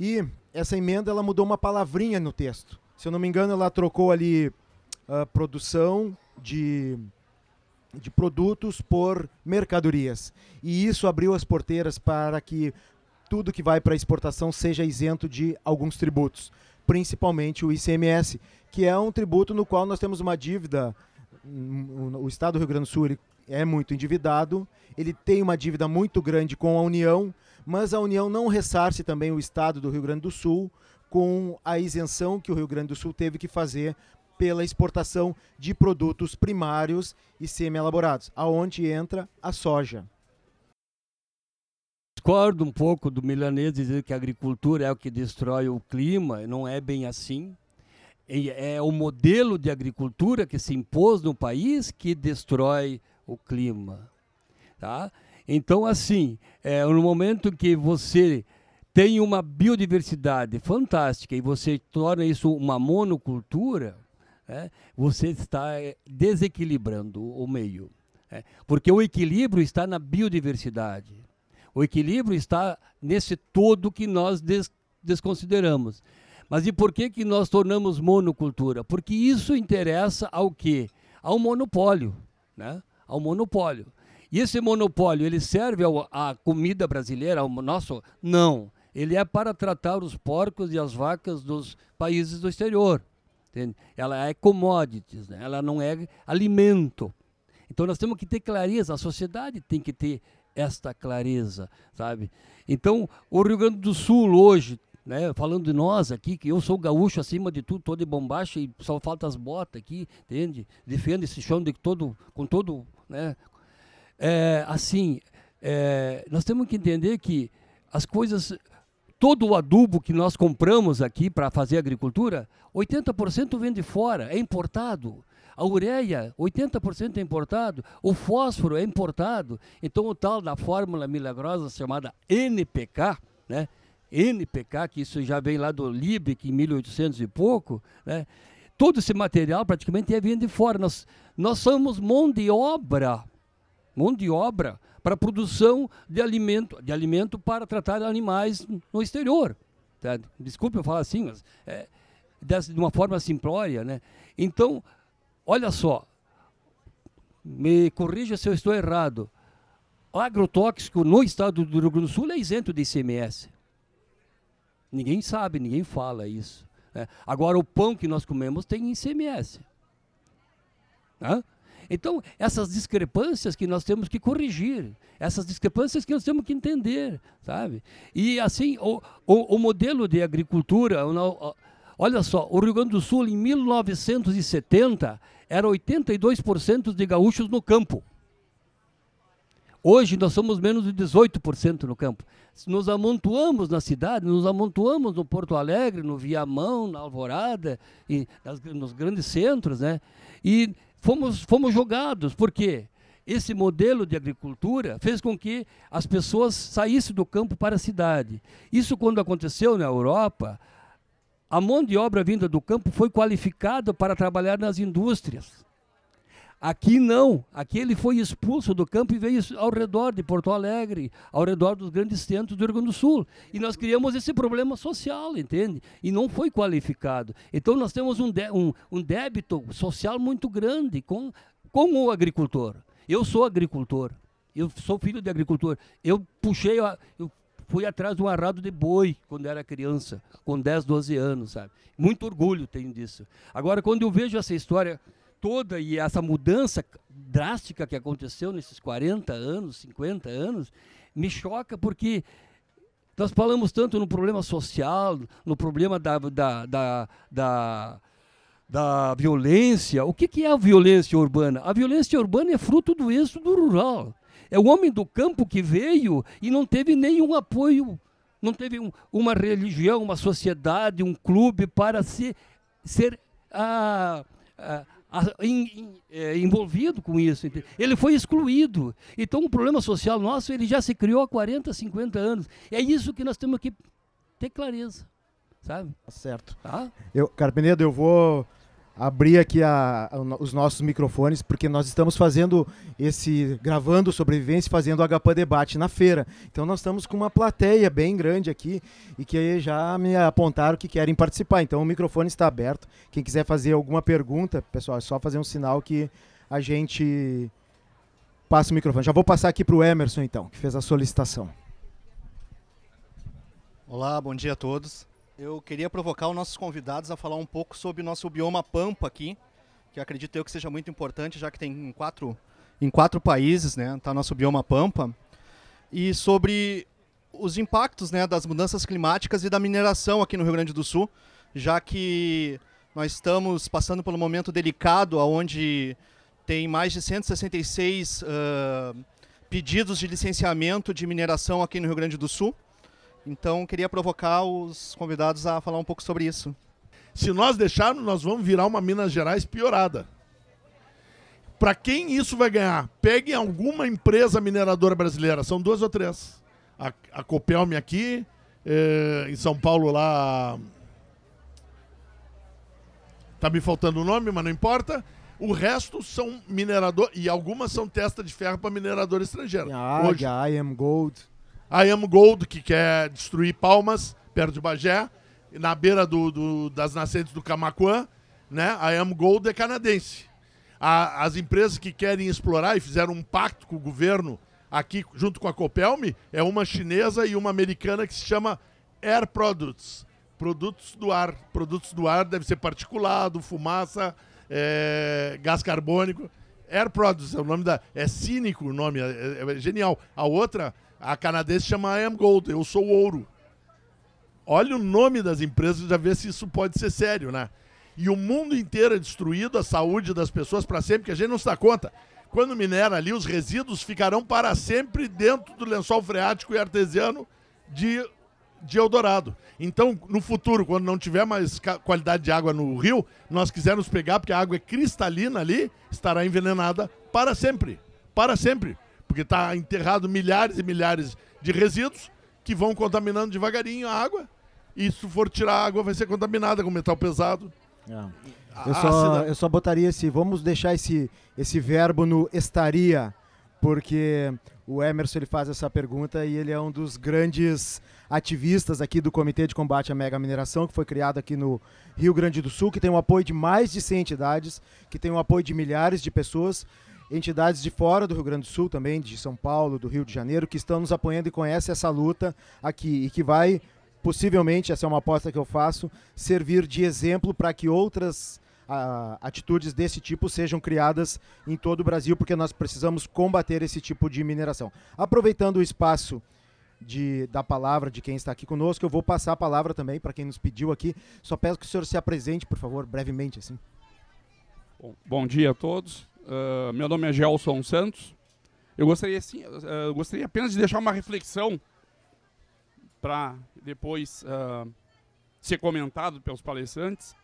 E essa emenda ela mudou uma palavrinha no texto. Se eu não me engano, ela trocou ali uh, uh, produção de, de produtos por mercadorias. E isso abriu as porteiras para que tudo que vai para exportação seja isento de alguns tributos, principalmente o ICMS, que é um tributo no qual nós temos uma dívida. Hum, o Estado do Rio Grande do Sul é muito endividado, ele tem uma dívida muito grande com a União, mas a União não ressarce também o Estado do Rio Grande do Sul com a isenção que o Rio Grande do Sul teve que fazer pela exportação de produtos primários e semi-elaborados, aonde entra a soja. Discordo um pouco do milanês dizer que a agricultura é o que destrói o clima, não é bem assim. É o modelo de agricultura que se impôs no país que destrói o clima. Tá? Então, assim, é, no momento que você tem uma biodiversidade fantástica e você torna isso uma monocultura, é, você está é, desequilibrando o meio. É, porque o equilíbrio está na biodiversidade. O equilíbrio está nesse todo que nós des desconsideramos. Mas e por que, que nós tornamos monocultura? Porque isso interessa ao quê? Ao monopólio. Né? Ao monopólio. E esse monopólio, ele serve à comida brasileira, ao nosso? Não ele é para tratar os porcos e as vacas dos países do exterior. Entende? Ela é commodities, né? ela não é alimento. Então nós temos que ter clareza, a sociedade tem que ter esta clareza, sabe? Então, o Rio Grande do Sul hoje, né, falando de nós aqui, que eu sou gaúcho acima de tudo, todo de bombacha e só falta as botas aqui, entende? Defendo esse chão de todo, com todo, né? É, assim, é, nós temos que entender que as coisas todo o adubo que nós compramos aqui para fazer agricultura, 80% vem de fora, é importado. A ureia, 80% é importado. O fósforo é importado. Então, o tal da fórmula milagrosa chamada NPK, né? NPK, que isso já vem lá do Liebig em 1800 e pouco, né? todo esse material praticamente é vindo de fora. Nós, nós somos mão de obra, mão de obra para produção de alimento, de alimento para tratar animais no exterior. Tá? Desculpe eu falar assim, mas é, de uma forma simplória. Né? Então, olha só, me corrija se eu estou errado. O agrotóxico no estado do Rio Grande do Sul é isento de ICMS. Ninguém sabe, ninguém fala isso. Né? Agora, o pão que nós comemos tem ICMS. Então, essas discrepâncias que nós temos que corrigir, essas discrepâncias que nós temos que entender, sabe? E assim, o, o, o modelo de agricultura, olha só, o Rio Grande do Sul em 1970 era 82% de gaúchos no campo. Hoje nós somos menos de 18% no campo. Nos amontoamos na cidade, nos amontoamos no Porto Alegre, no Viamão, na Alvorada, e nas, nos grandes centros, né? E fomos, fomos jogados. Por quê? Esse modelo de agricultura fez com que as pessoas saíssem do campo para a cidade. Isso, quando aconteceu na Europa, a mão de obra vinda do campo foi qualificada para trabalhar nas indústrias. Aqui não, aqui ele foi expulso do campo e veio ao redor de Porto Alegre, ao redor dos grandes centros do Rio Grande do Sul. E nós criamos esse problema social, entende? E não foi qualificado. Então nós temos um, um, um débito social muito grande com, com o agricultor. Eu sou agricultor, eu sou filho de agricultor. Eu puxei, eu fui atrás um arado de boi quando era criança, com 10, 12 anos, sabe? Muito orgulho tenho disso. Agora, quando eu vejo essa história toda e essa mudança drástica que aconteceu nesses 40 anos, 50 anos, me choca porque nós falamos tanto no problema social, no problema da, da, da, da, da violência. O que, que é a violência urbana? A violência urbana é fruto do êxodo rural. É o homem do campo que veio e não teve nenhum apoio, não teve um, uma religião, uma sociedade, um clube para se, ser a, a é, envolvido com isso. Ele foi excluído. Então o problema social nosso ele já se criou há 40, 50 anos. É isso que nós temos que ter clareza. Sabe? Tá certo. Tá? Eu, Carpenedo, eu vou abrir aqui a, a, os nossos microfones, porque nós estamos fazendo esse. gravando sobrevivência fazendo o HP Debate na feira. Então nós estamos com uma plateia bem grande aqui e que já me apontaram que querem participar. Então o microfone está aberto. Quem quiser fazer alguma pergunta, pessoal, é só fazer um sinal que a gente passa o microfone. Já vou passar aqui para o Emerson, então, que fez a solicitação. Olá, bom dia a todos. Eu queria provocar os nossos convidados a falar um pouco sobre o nosso bioma Pampa aqui, que acredito eu que seja muito importante, já que tem em quatro, em quatro países, né, tá nosso bioma Pampa, e sobre os impactos, né, das mudanças climáticas e da mineração aqui no Rio Grande do Sul, já que nós estamos passando por um momento delicado, onde tem mais de 166 uh, pedidos de licenciamento de mineração aqui no Rio Grande do Sul. Então, queria provocar os convidados a falar um pouco sobre isso. Se nós deixarmos, nós vamos virar uma Minas Gerais piorada. Para quem isso vai ganhar? Peguem alguma empresa mineradora brasileira, são duas ou três. A, a Copelme aqui, eh, em São Paulo lá. Tá me faltando o nome, mas não importa. O resto são minerador e algumas são testa de ferro para minerador estrangeiro. A Hoje, a IM Gold. I Am Gold, que quer destruir Palmas, perto de Bagé, na beira do, do, das nascentes do Camacuã, né? I Am Gold é canadense. A, as empresas que querem explorar e fizeram um pacto com o governo aqui, junto com a Copelme, é uma chinesa e uma americana que se chama Air Products. Produtos do ar. Produtos do ar deve ser particulado, fumaça, é, gás carbônico. Air Products é o nome da. É cínico o nome, é, é, é genial. A outra a canadense chama I am Gold, eu sou ouro. Olha o nome das empresas já vê se isso pode ser sério, né? E o mundo inteiro é destruído, a saúde das pessoas para sempre, que a gente não se dá conta. Quando minera ali, os resíduos ficarão para sempre dentro do lençol freático e artesiano de, de Eldorado. Então, no futuro, quando não tiver mais qualidade de água no rio, nós quisermos pegar, porque a água é cristalina ali, estará envenenada para sempre. Para sempre porque está enterrado milhares e milhares de resíduos que vão contaminando devagarinho a água. E se for tirar a água, vai ser contaminada com metal pesado. É. Eu, só, eu só botaria esse. Vamos deixar esse, esse verbo no estaria, porque o Emerson ele faz essa pergunta e ele é um dos grandes ativistas aqui do Comitê de Combate à Mega Mineração, que foi criado aqui no Rio Grande do Sul, que tem o apoio de mais de 100 entidades, que tem o apoio de milhares de pessoas entidades de fora do Rio Grande do Sul também, de São Paulo, do Rio de Janeiro, que estão nos apoiando e conhecem essa luta aqui e que vai, possivelmente, essa é uma aposta que eu faço, servir de exemplo para que outras a, atitudes desse tipo sejam criadas em todo o Brasil, porque nós precisamos combater esse tipo de mineração. Aproveitando o espaço de, da palavra de quem está aqui conosco, eu vou passar a palavra também para quem nos pediu aqui. Só peço que o senhor se apresente, por favor, brevemente. assim. Bom, bom dia a todos. Uh, meu nome é Gelson Santos. Eu gostaria, assim, uh, gostaria apenas de deixar uma reflexão para depois uh, ser comentado pelos palestrantes.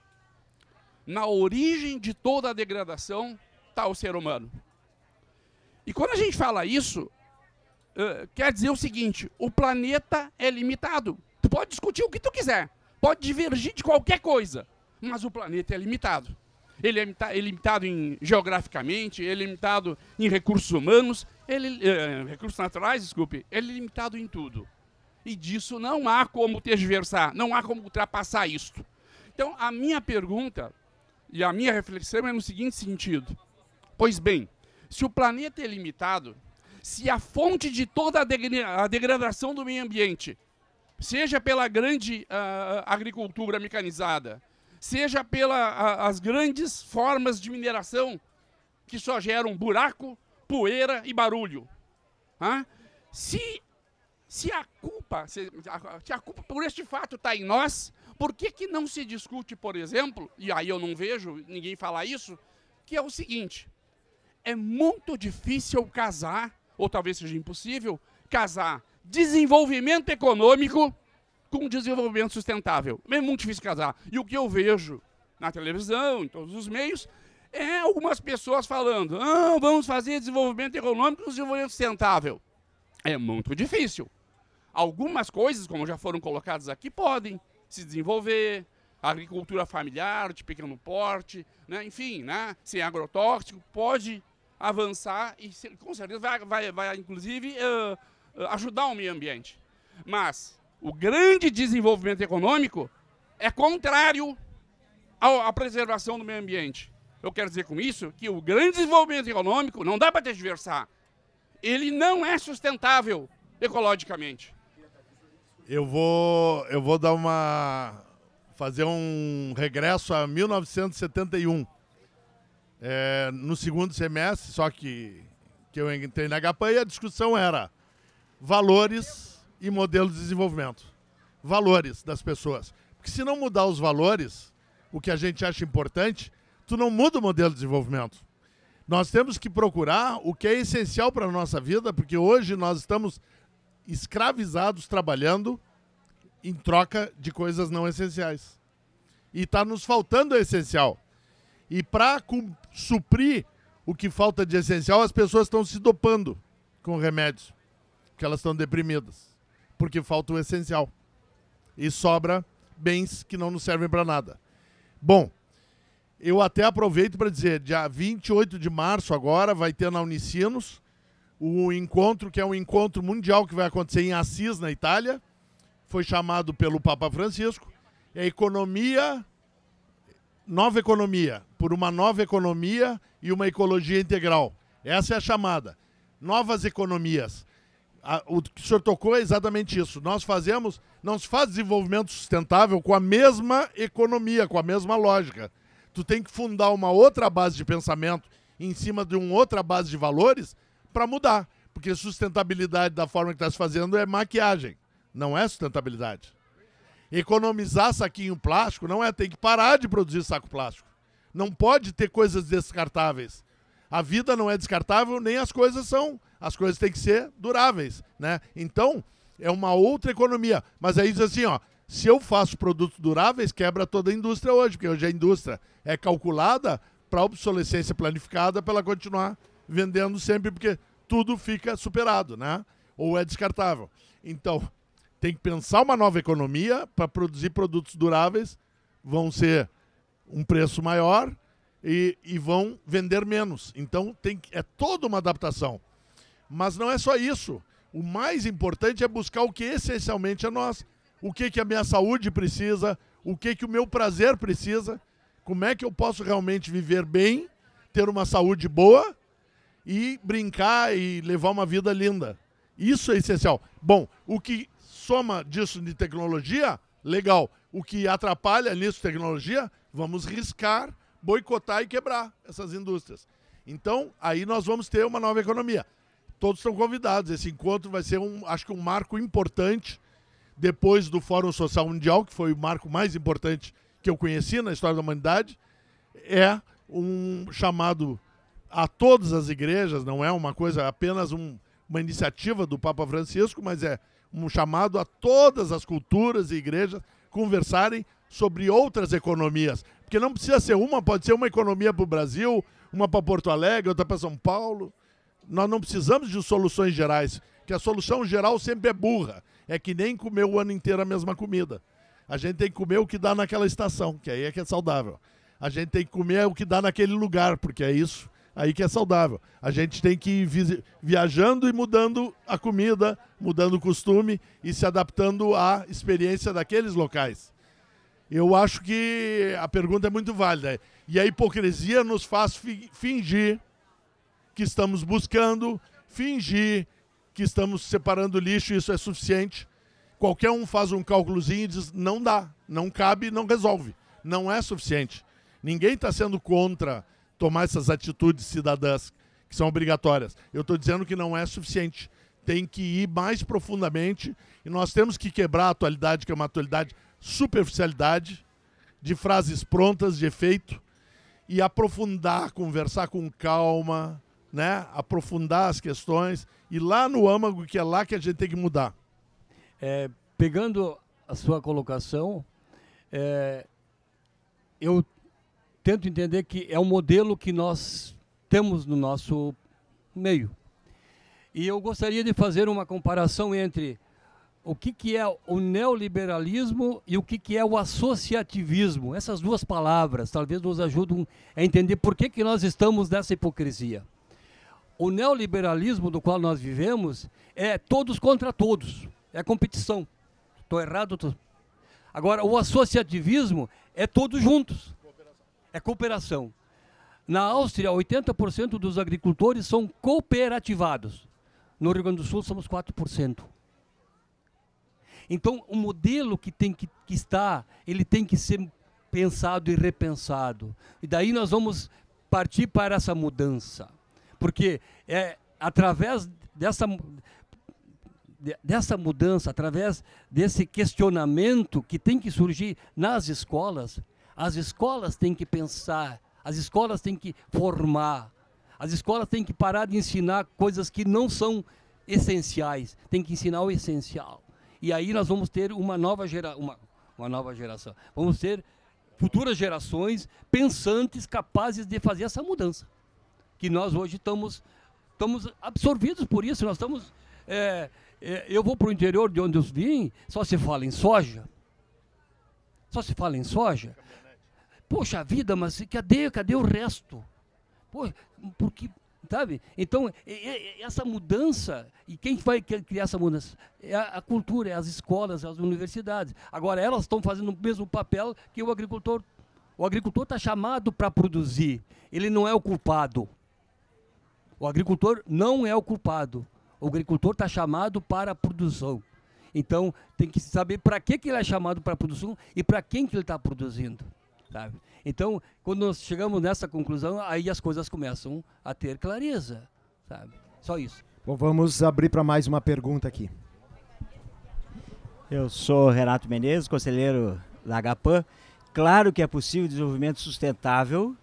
Na origem de toda a degradação está o ser humano. E quando a gente fala isso, quer dizer o seguinte: o planeta é limitado. Tu pode discutir o que tu quiser, pode divergir de qualquer coisa, mas o planeta é limitado ele é limitado em, geograficamente, ele é limitado em recursos humanos, ele, eh, recursos naturais, desculpe, ele é limitado em tudo. E disso não há como tergiversar, não há como ultrapassar isto. Então, a minha pergunta e a minha reflexão é no seguinte sentido. Pois bem, se o planeta é limitado, se a fonte de toda a degradação do meio ambiente, seja pela grande uh, agricultura mecanizada, seja pelas grandes formas de mineração que só geram buraco, poeira e barulho. Se, se, a culpa, se, a, se a culpa por este fato está em nós, por que, que não se discute, por exemplo, e aí eu não vejo ninguém falar isso, que é o seguinte: é muito difícil casar, ou talvez seja impossível, casar desenvolvimento econômico com desenvolvimento sustentável. É muito difícil casar. E o que eu vejo na televisão, em todos os meios, é algumas pessoas falando: ah, vamos fazer desenvolvimento econômico com desenvolvimento sustentável. É muito difícil. Algumas coisas, como já foram colocadas aqui, podem se desenvolver, agricultura familiar, de pequeno porte, né? enfim, né? sem agrotóxico, pode avançar e com certeza vai, vai, vai inclusive, uh, ajudar o meio ambiente. Mas o grande desenvolvimento econômico é contrário à preservação do meio ambiente. Eu quero dizer com isso que o grande desenvolvimento econômico não dá para tergiversar. Ele não é sustentável ecologicamente. Eu vou, eu vou dar uma fazer um regresso a 1971. É, no segundo semestre, só que, que eu entrei na HPA e a discussão era valores e modelo de desenvolvimento. Valores das pessoas. Porque se não mudar os valores, o que a gente acha importante, tu não muda o modelo de desenvolvimento. Nós temos que procurar o que é essencial para a nossa vida, porque hoje nós estamos escravizados trabalhando em troca de coisas não essenciais. E está nos faltando o essencial. E para suprir o que falta de essencial, as pessoas estão se dopando com remédios, porque elas estão deprimidas, porque falta o essencial. E sobra bens que não nos servem para nada. Bom, eu até aproveito para dizer, dia 28 de março agora vai ter na Unicinos o encontro, que é um encontro mundial que vai acontecer em Assis, na Itália. Foi chamado pelo Papa Francisco. É economia, nova economia, por uma nova economia e uma ecologia integral. Essa é a chamada. Novas economias. O que o senhor tocou é exatamente isso. Nós fazemos, não se faz desenvolvimento sustentável com a mesma economia, com a mesma lógica tu tem que fundar uma outra base de pensamento em cima de uma outra base de valores para mudar. Porque sustentabilidade da forma que está se fazendo é maquiagem, não é sustentabilidade. Economizar saquinho plástico não é tem que parar de produzir saco plástico. Não pode ter coisas descartáveis. A vida não é descartável, nem as coisas são. As coisas têm que ser duráveis, né? Então, é uma outra economia. Mas aí diz assim, ó, se eu faço produtos duráveis, quebra toda a indústria hoje, porque hoje a indústria é calculada para obsolescência planificada para ela continuar vendendo sempre, porque tudo fica superado, né? Ou é descartável. Então, tem que pensar uma nova economia para produzir produtos duráveis, vão ser um preço maior e, e vão vender menos. Então, tem, é toda uma adaptação. Mas não é só isso. O mais importante é buscar o que essencialmente é nós o que, que a minha saúde precisa, o que, que o meu prazer precisa, como é que eu posso realmente viver bem, ter uma saúde boa e brincar e levar uma vida linda. Isso é essencial. Bom, o que soma disso de tecnologia, legal. O que atrapalha nisso tecnologia, vamos riscar, boicotar e quebrar essas indústrias. Então, aí nós vamos ter uma nova economia. Todos estão convidados. Esse encontro vai ser um, acho que um marco importante depois do Fórum Social Mundial, que foi o marco mais importante que eu conheci na história da humanidade, é um chamado a todas as igrejas, não é uma coisa apenas um, uma iniciativa do Papa Francisco, mas é um chamado a todas as culturas e igrejas conversarem sobre outras economias. Porque não precisa ser uma, pode ser uma economia para o Brasil, uma para Porto Alegre, outra para São Paulo. Nós não precisamos de soluções gerais, que a solução geral sempre é burra é que nem comer o ano inteiro a mesma comida. A gente tem que comer o que dá naquela estação, que aí é que é saudável. A gente tem que comer o que dá naquele lugar, porque é isso aí que é saudável. A gente tem que ir viajando e mudando a comida, mudando o costume e se adaptando à experiência daqueles locais. Eu acho que a pergunta é muito válida. E a hipocrisia nos faz fi fingir que estamos buscando, fingir que estamos separando lixo isso é suficiente. Qualquer um faz um cálculozinho e diz: não dá, não cabe, não resolve. Não é suficiente. Ninguém está sendo contra tomar essas atitudes cidadãs que são obrigatórias. Eu estou dizendo que não é suficiente. Tem que ir mais profundamente e nós temos que quebrar a atualidade, que é uma atualidade superficialidade, de frases prontas, de efeito, e aprofundar, conversar com calma, né? aprofundar as questões e lá no âmago, que é lá que a gente tem que mudar. É, pegando a sua colocação, é, eu tento entender que é um modelo que nós temos no nosso meio. E eu gostaria de fazer uma comparação entre o que, que é o neoliberalismo e o que, que é o associativismo. Essas duas palavras talvez nos ajudem a entender por que, que nós estamos nessa hipocrisia. O neoliberalismo do qual nós vivemos é todos contra todos, é competição. Estou errado? Tô... Agora, o associativismo é todos juntos, é cooperação. Na Áustria, 80% dos agricultores são cooperativados. No Rio Grande do Sul, somos 4%. Então, o modelo que tem que, que estar, ele tem que ser pensado e repensado. E daí nós vamos partir para essa mudança. Porque é através dessa, dessa mudança, através desse questionamento que tem que surgir nas escolas, as escolas têm que pensar, as escolas têm que formar, as escolas têm que parar de ensinar coisas que não são essenciais, tem que ensinar o essencial. E aí nós vamos ter uma nova, gera, uma, uma nova geração. Vamos ter futuras gerações pensantes, capazes de fazer essa mudança. Que nós hoje estamos, estamos absorvidos por isso. Nós estamos. É, é, eu vou para o interior de onde eu vim, só se fala em soja. Só se fala em soja. Poxa vida, mas cadê, cadê o resto? Pô, porque Sabe? Então, essa mudança, e quem vai criar essa mudança? É a cultura, é as escolas, as universidades. Agora, elas estão fazendo o mesmo papel que o agricultor. O agricultor está chamado para produzir, ele não é o culpado. O agricultor não é o culpado. O agricultor está chamado para a produção. Então, tem que saber para que, que ele é chamado para a produção e para quem que ele está produzindo. Sabe? Então, quando nós chegamos nessa conclusão, aí as coisas começam a ter clareza, sabe? Só isso. Bom, vamos abrir para mais uma pergunta aqui. Eu sou Renato Menezes, conselheiro da HPAN. Claro que é possível desenvolvimento sustentável,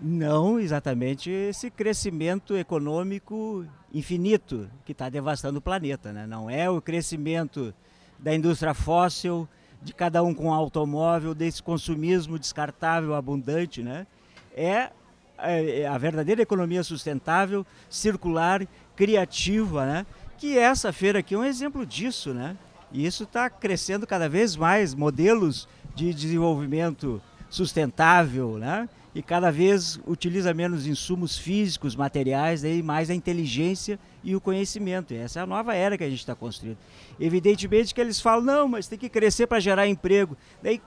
não exatamente esse crescimento econômico infinito que está devastando o planeta. Né? Não é o crescimento da indústria fóssil, de cada um com automóvel, desse consumismo descartável abundante, né? É, é a verdadeira economia sustentável, circular, criativa, né? Que essa feira aqui é um exemplo disso, né? E isso está crescendo cada vez mais, modelos de desenvolvimento sustentável, né? E cada vez utiliza menos insumos físicos, materiais, e mais a inteligência e o conhecimento. E essa é a nova era que a gente está construindo. Evidentemente que eles falam, não, mas tem que crescer para gerar emprego. Daí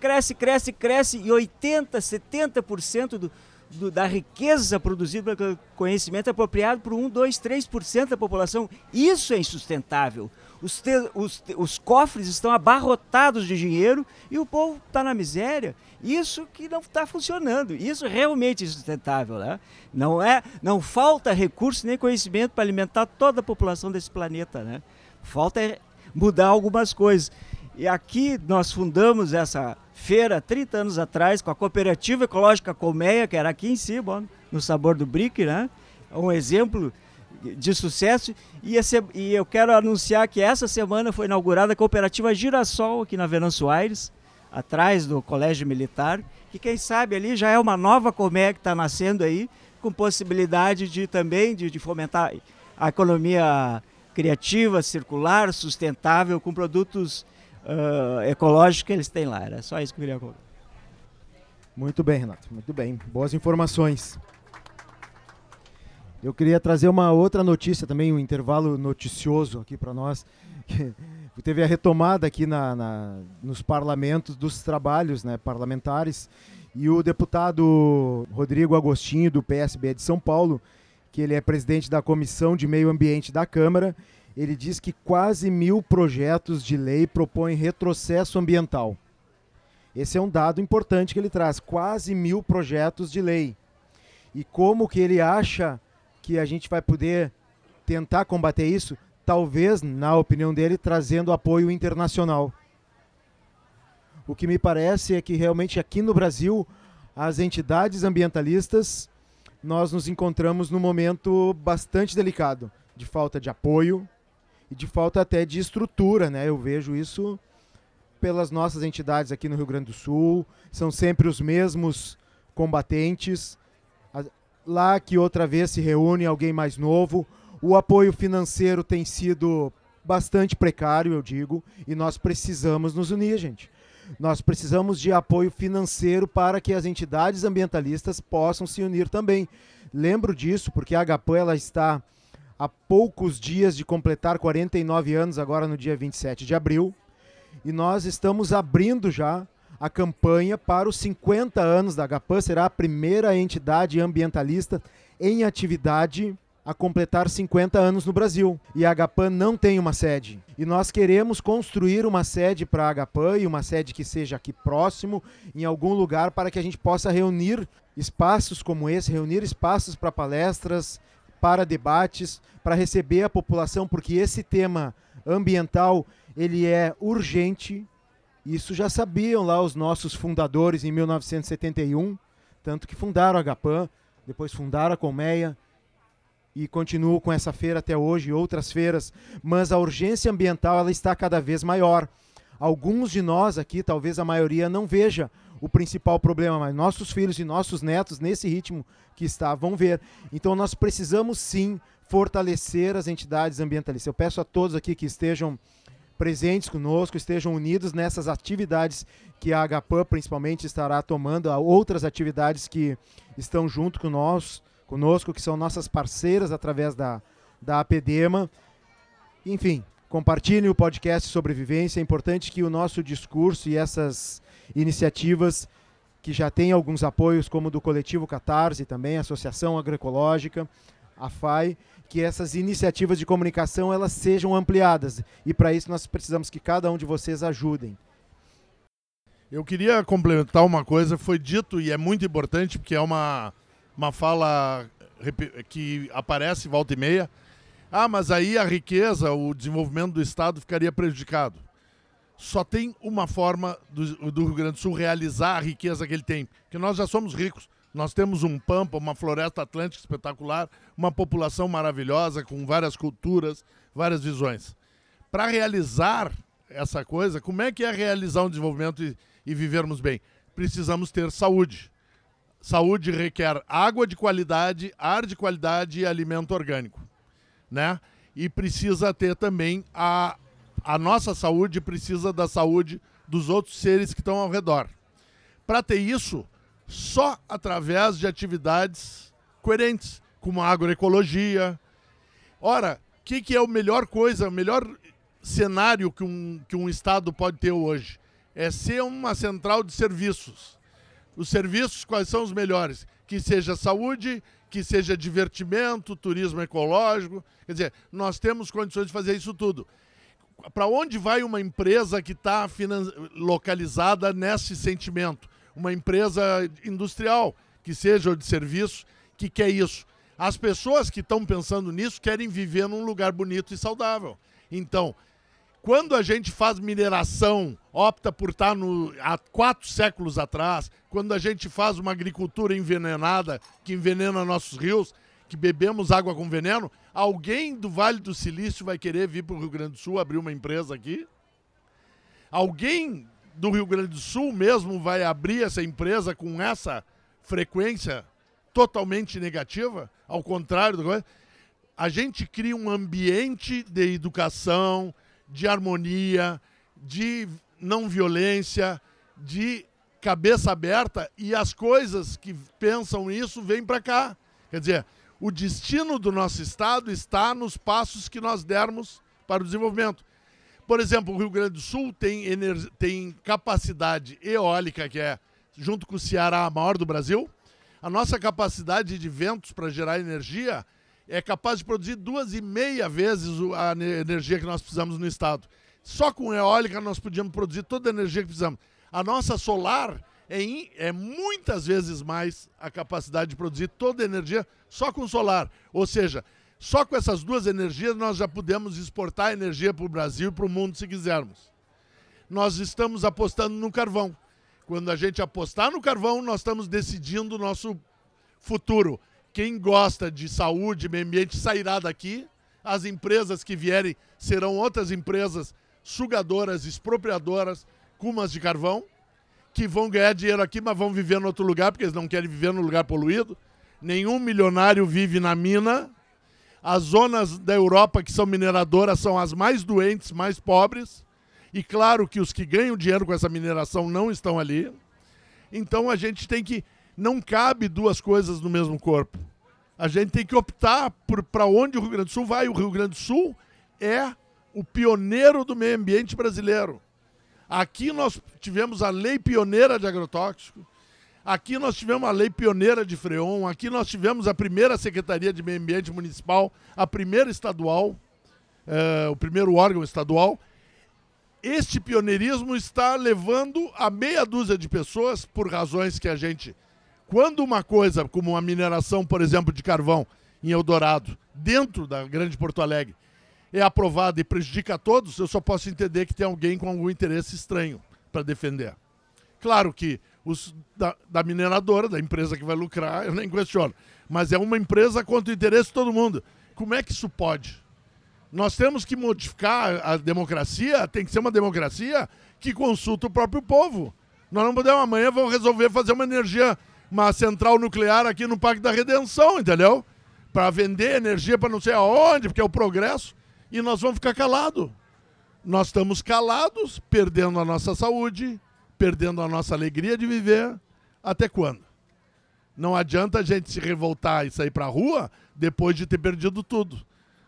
cresce, cresce, cresce e 80%, 70% do, do, da riqueza produzida pelo conhecimento é apropriado por 1, 2, 3% da população. Isso é insustentável. Os, te, os, os cofres estão abarrotados de dinheiro e o povo está na miséria. Isso que não está funcionando. Isso realmente é insustentável. Né? Não, é, não falta recurso nem conhecimento para alimentar toda a população desse planeta. Né? Falta é mudar algumas coisas. E aqui nós fundamos essa feira 30 anos atrás com a Cooperativa Ecológica Colmeia, que era aqui em cima, no Sabor do Brick, né? Um exemplo de sucesso. E, esse, e, eu quero anunciar que essa semana foi inaugurada a Cooperativa Girassol aqui na Venâncio Aires, atrás do Colégio Militar, que quem sabe ali já é uma nova colmeia que está nascendo aí, com possibilidade de também de, de fomentar a economia criativa, circular, sustentável, com produtos uh, ecológicos que eles têm lá. Era só isso que eu queria colocar. Muito bem, Renato. Muito bem. Boas informações. Eu queria trazer uma outra notícia também, um intervalo noticioso aqui para nós. Teve a retomada aqui na, na, nos parlamentos dos trabalhos né, parlamentares e o deputado Rodrigo Agostinho, do PSB de São Paulo, que ele é presidente da Comissão de Meio Ambiente da Câmara, ele diz que quase mil projetos de lei propõem retrocesso ambiental. Esse é um dado importante que ele traz, quase mil projetos de lei. E como que ele acha que a gente vai poder tentar combater isso? Talvez, na opinião dele, trazendo apoio internacional. O que me parece é que realmente aqui no Brasil, as entidades ambientalistas, nós nos encontramos num momento bastante delicado, de falta de apoio, e de falta até de estrutura, né? Eu vejo isso pelas nossas entidades aqui no Rio Grande do Sul, são sempre os mesmos combatentes. Lá que outra vez se reúne alguém mais novo, o apoio financeiro tem sido bastante precário, eu digo, e nós precisamos nos unir, gente. Nós precisamos de apoio financeiro para que as entidades ambientalistas possam se unir também. Lembro disso porque a Agapan ela está há poucos dias de completar 49 anos, agora no dia 27 de abril, e nós estamos abrindo já a campanha para os 50 anos da Agapan, será a primeira entidade ambientalista em atividade a completar 50 anos no Brasil. E a Agapan não tem uma sede. E nós queremos construir uma sede para a Agapan e uma sede que seja aqui próximo, em algum lugar, para que a gente possa reunir espaços como esse, reunir espaços para palestras, para debates, para receber a população, porque esse tema ambiental ele é urgente. Isso já sabiam lá os nossos fundadores em 1971, tanto que fundaram a Agapan, depois fundaram a Colmeia, e continuo com essa feira até hoje e outras feiras, mas a urgência ambiental ela está cada vez maior. Alguns de nós aqui, talvez a maioria, não veja o principal problema, mas nossos filhos e nossos netos, nesse ritmo que está, vão ver. Então nós precisamos sim fortalecer as entidades ambientalistas. Eu peço a todos aqui que estejam presentes conosco, estejam unidos nessas atividades que a HPAM principalmente estará tomando, outras atividades que estão junto com nós, conosco, que são nossas parceiras através da, da APDEMA. Enfim, compartilhem o podcast Sobrevivência. É importante que o nosso discurso e essas iniciativas que já têm alguns apoios, como do Coletivo Catarse também, Associação Agroecológica, a FAI, que essas iniciativas de comunicação elas sejam ampliadas. E para isso nós precisamos que cada um de vocês ajudem. Eu queria complementar uma coisa, foi dito e é muito importante, porque é uma, uma fala que aparece volta e meia. Ah, mas aí a riqueza, o desenvolvimento do Estado ficaria prejudicado. Só tem uma forma do, do Rio Grande do Sul realizar a riqueza que ele tem, porque nós já somos ricos. Nós temos um pampa, uma floresta atlântica espetacular, uma população maravilhosa, com várias culturas, várias visões. Para realizar essa coisa, como é que é realizar um desenvolvimento e, e vivermos bem? Precisamos ter saúde. Saúde requer água de qualidade, ar de qualidade e alimento orgânico, né? E precisa ter também a, a nossa saúde precisa da saúde dos outros seres que estão ao redor. Para ter isso, só através de atividades coerentes, como a agroecologia. Ora, o que, que é a melhor coisa, o melhor cenário que um, que um Estado pode ter hoje? É ser uma central de serviços os serviços, quais são os melhores? Que seja saúde, que seja divertimento, turismo ecológico. Quer dizer, nós temos condições de fazer isso tudo. Para onde vai uma empresa que está localizada nesse sentimento? Uma empresa industrial, que seja de serviço, que quer isso. As pessoas que estão pensando nisso querem viver num lugar bonito e saudável. Então, quando a gente faz mineração, opta por estar no, há quatro séculos atrás, quando a gente faz uma agricultura envenenada, que envenena nossos rios, que bebemos água com veneno, alguém do Vale do Silício vai querer vir para o Rio Grande do Sul abrir uma empresa aqui? Alguém do Rio Grande do Sul mesmo vai abrir essa empresa com essa frequência totalmente negativa? Ao contrário do a gente cria um ambiente de educação, de harmonia, de não violência, de cabeça aberta e as coisas que pensam isso vêm para cá. Quer dizer, o destino do nosso estado está nos passos que nós dermos para o desenvolvimento. Por exemplo, o Rio Grande do Sul tem, tem capacidade eólica, que é, junto com o Ceará, a maior do Brasil. A nossa capacidade de ventos para gerar energia é capaz de produzir duas e meia vezes a energia que nós precisamos no estado. Só com eólica nós podíamos produzir toda a energia que precisamos. A nossa solar é, in, é muitas vezes mais a capacidade de produzir toda a energia só com solar. Ou seja, só com essas duas energias nós já podemos exportar energia para o Brasil e para o mundo se quisermos. Nós estamos apostando no carvão. Quando a gente apostar no carvão, nós estamos decidindo o nosso futuro. Quem gosta de saúde, meio ambiente, sairá daqui. As empresas que vierem serão outras empresas sugadoras, expropriadoras, cumas de carvão, que vão ganhar dinheiro aqui, mas vão viver em outro lugar, porque eles não querem viver no lugar poluído. Nenhum milionário vive na mina. As zonas da Europa que são mineradoras são as mais doentes, mais pobres. E claro que os que ganham dinheiro com essa mineração não estão ali. Então a gente tem que. Não cabe duas coisas no mesmo corpo. A gente tem que optar para onde o Rio Grande do Sul vai. O Rio Grande do Sul é o pioneiro do meio ambiente brasileiro. Aqui nós tivemos a lei pioneira de agrotóxico, aqui nós tivemos a lei pioneira de freon, aqui nós tivemos a primeira Secretaria de Meio Ambiente Municipal, a primeira estadual, é, o primeiro órgão estadual. Este pioneirismo está levando a meia dúzia de pessoas, por razões que a gente. Quando uma coisa, como uma mineração, por exemplo, de carvão em Eldorado, dentro da Grande Porto Alegre, é aprovada e prejudica a todos, eu só posso entender que tem alguém com algum interesse estranho para defender. Claro que os da, da, mineradora, da empresa que vai lucrar, eu nem questiono. Mas é uma empresa contra o interesse de todo mundo. Como é que isso pode? Nós temos que modificar a democracia, tem que ser uma democracia que consulta o próprio povo. Nós não podemos amanhã vão resolver fazer uma energia, uma central nuclear aqui no Parque da Redenção, entendeu? Para vender energia para não sei aonde, porque é o progresso e nós vamos ficar calados. Nós estamos calados, perdendo a nossa saúde, perdendo a nossa alegria de viver. Até quando? Não adianta a gente se revoltar e sair para a rua depois de ter perdido tudo.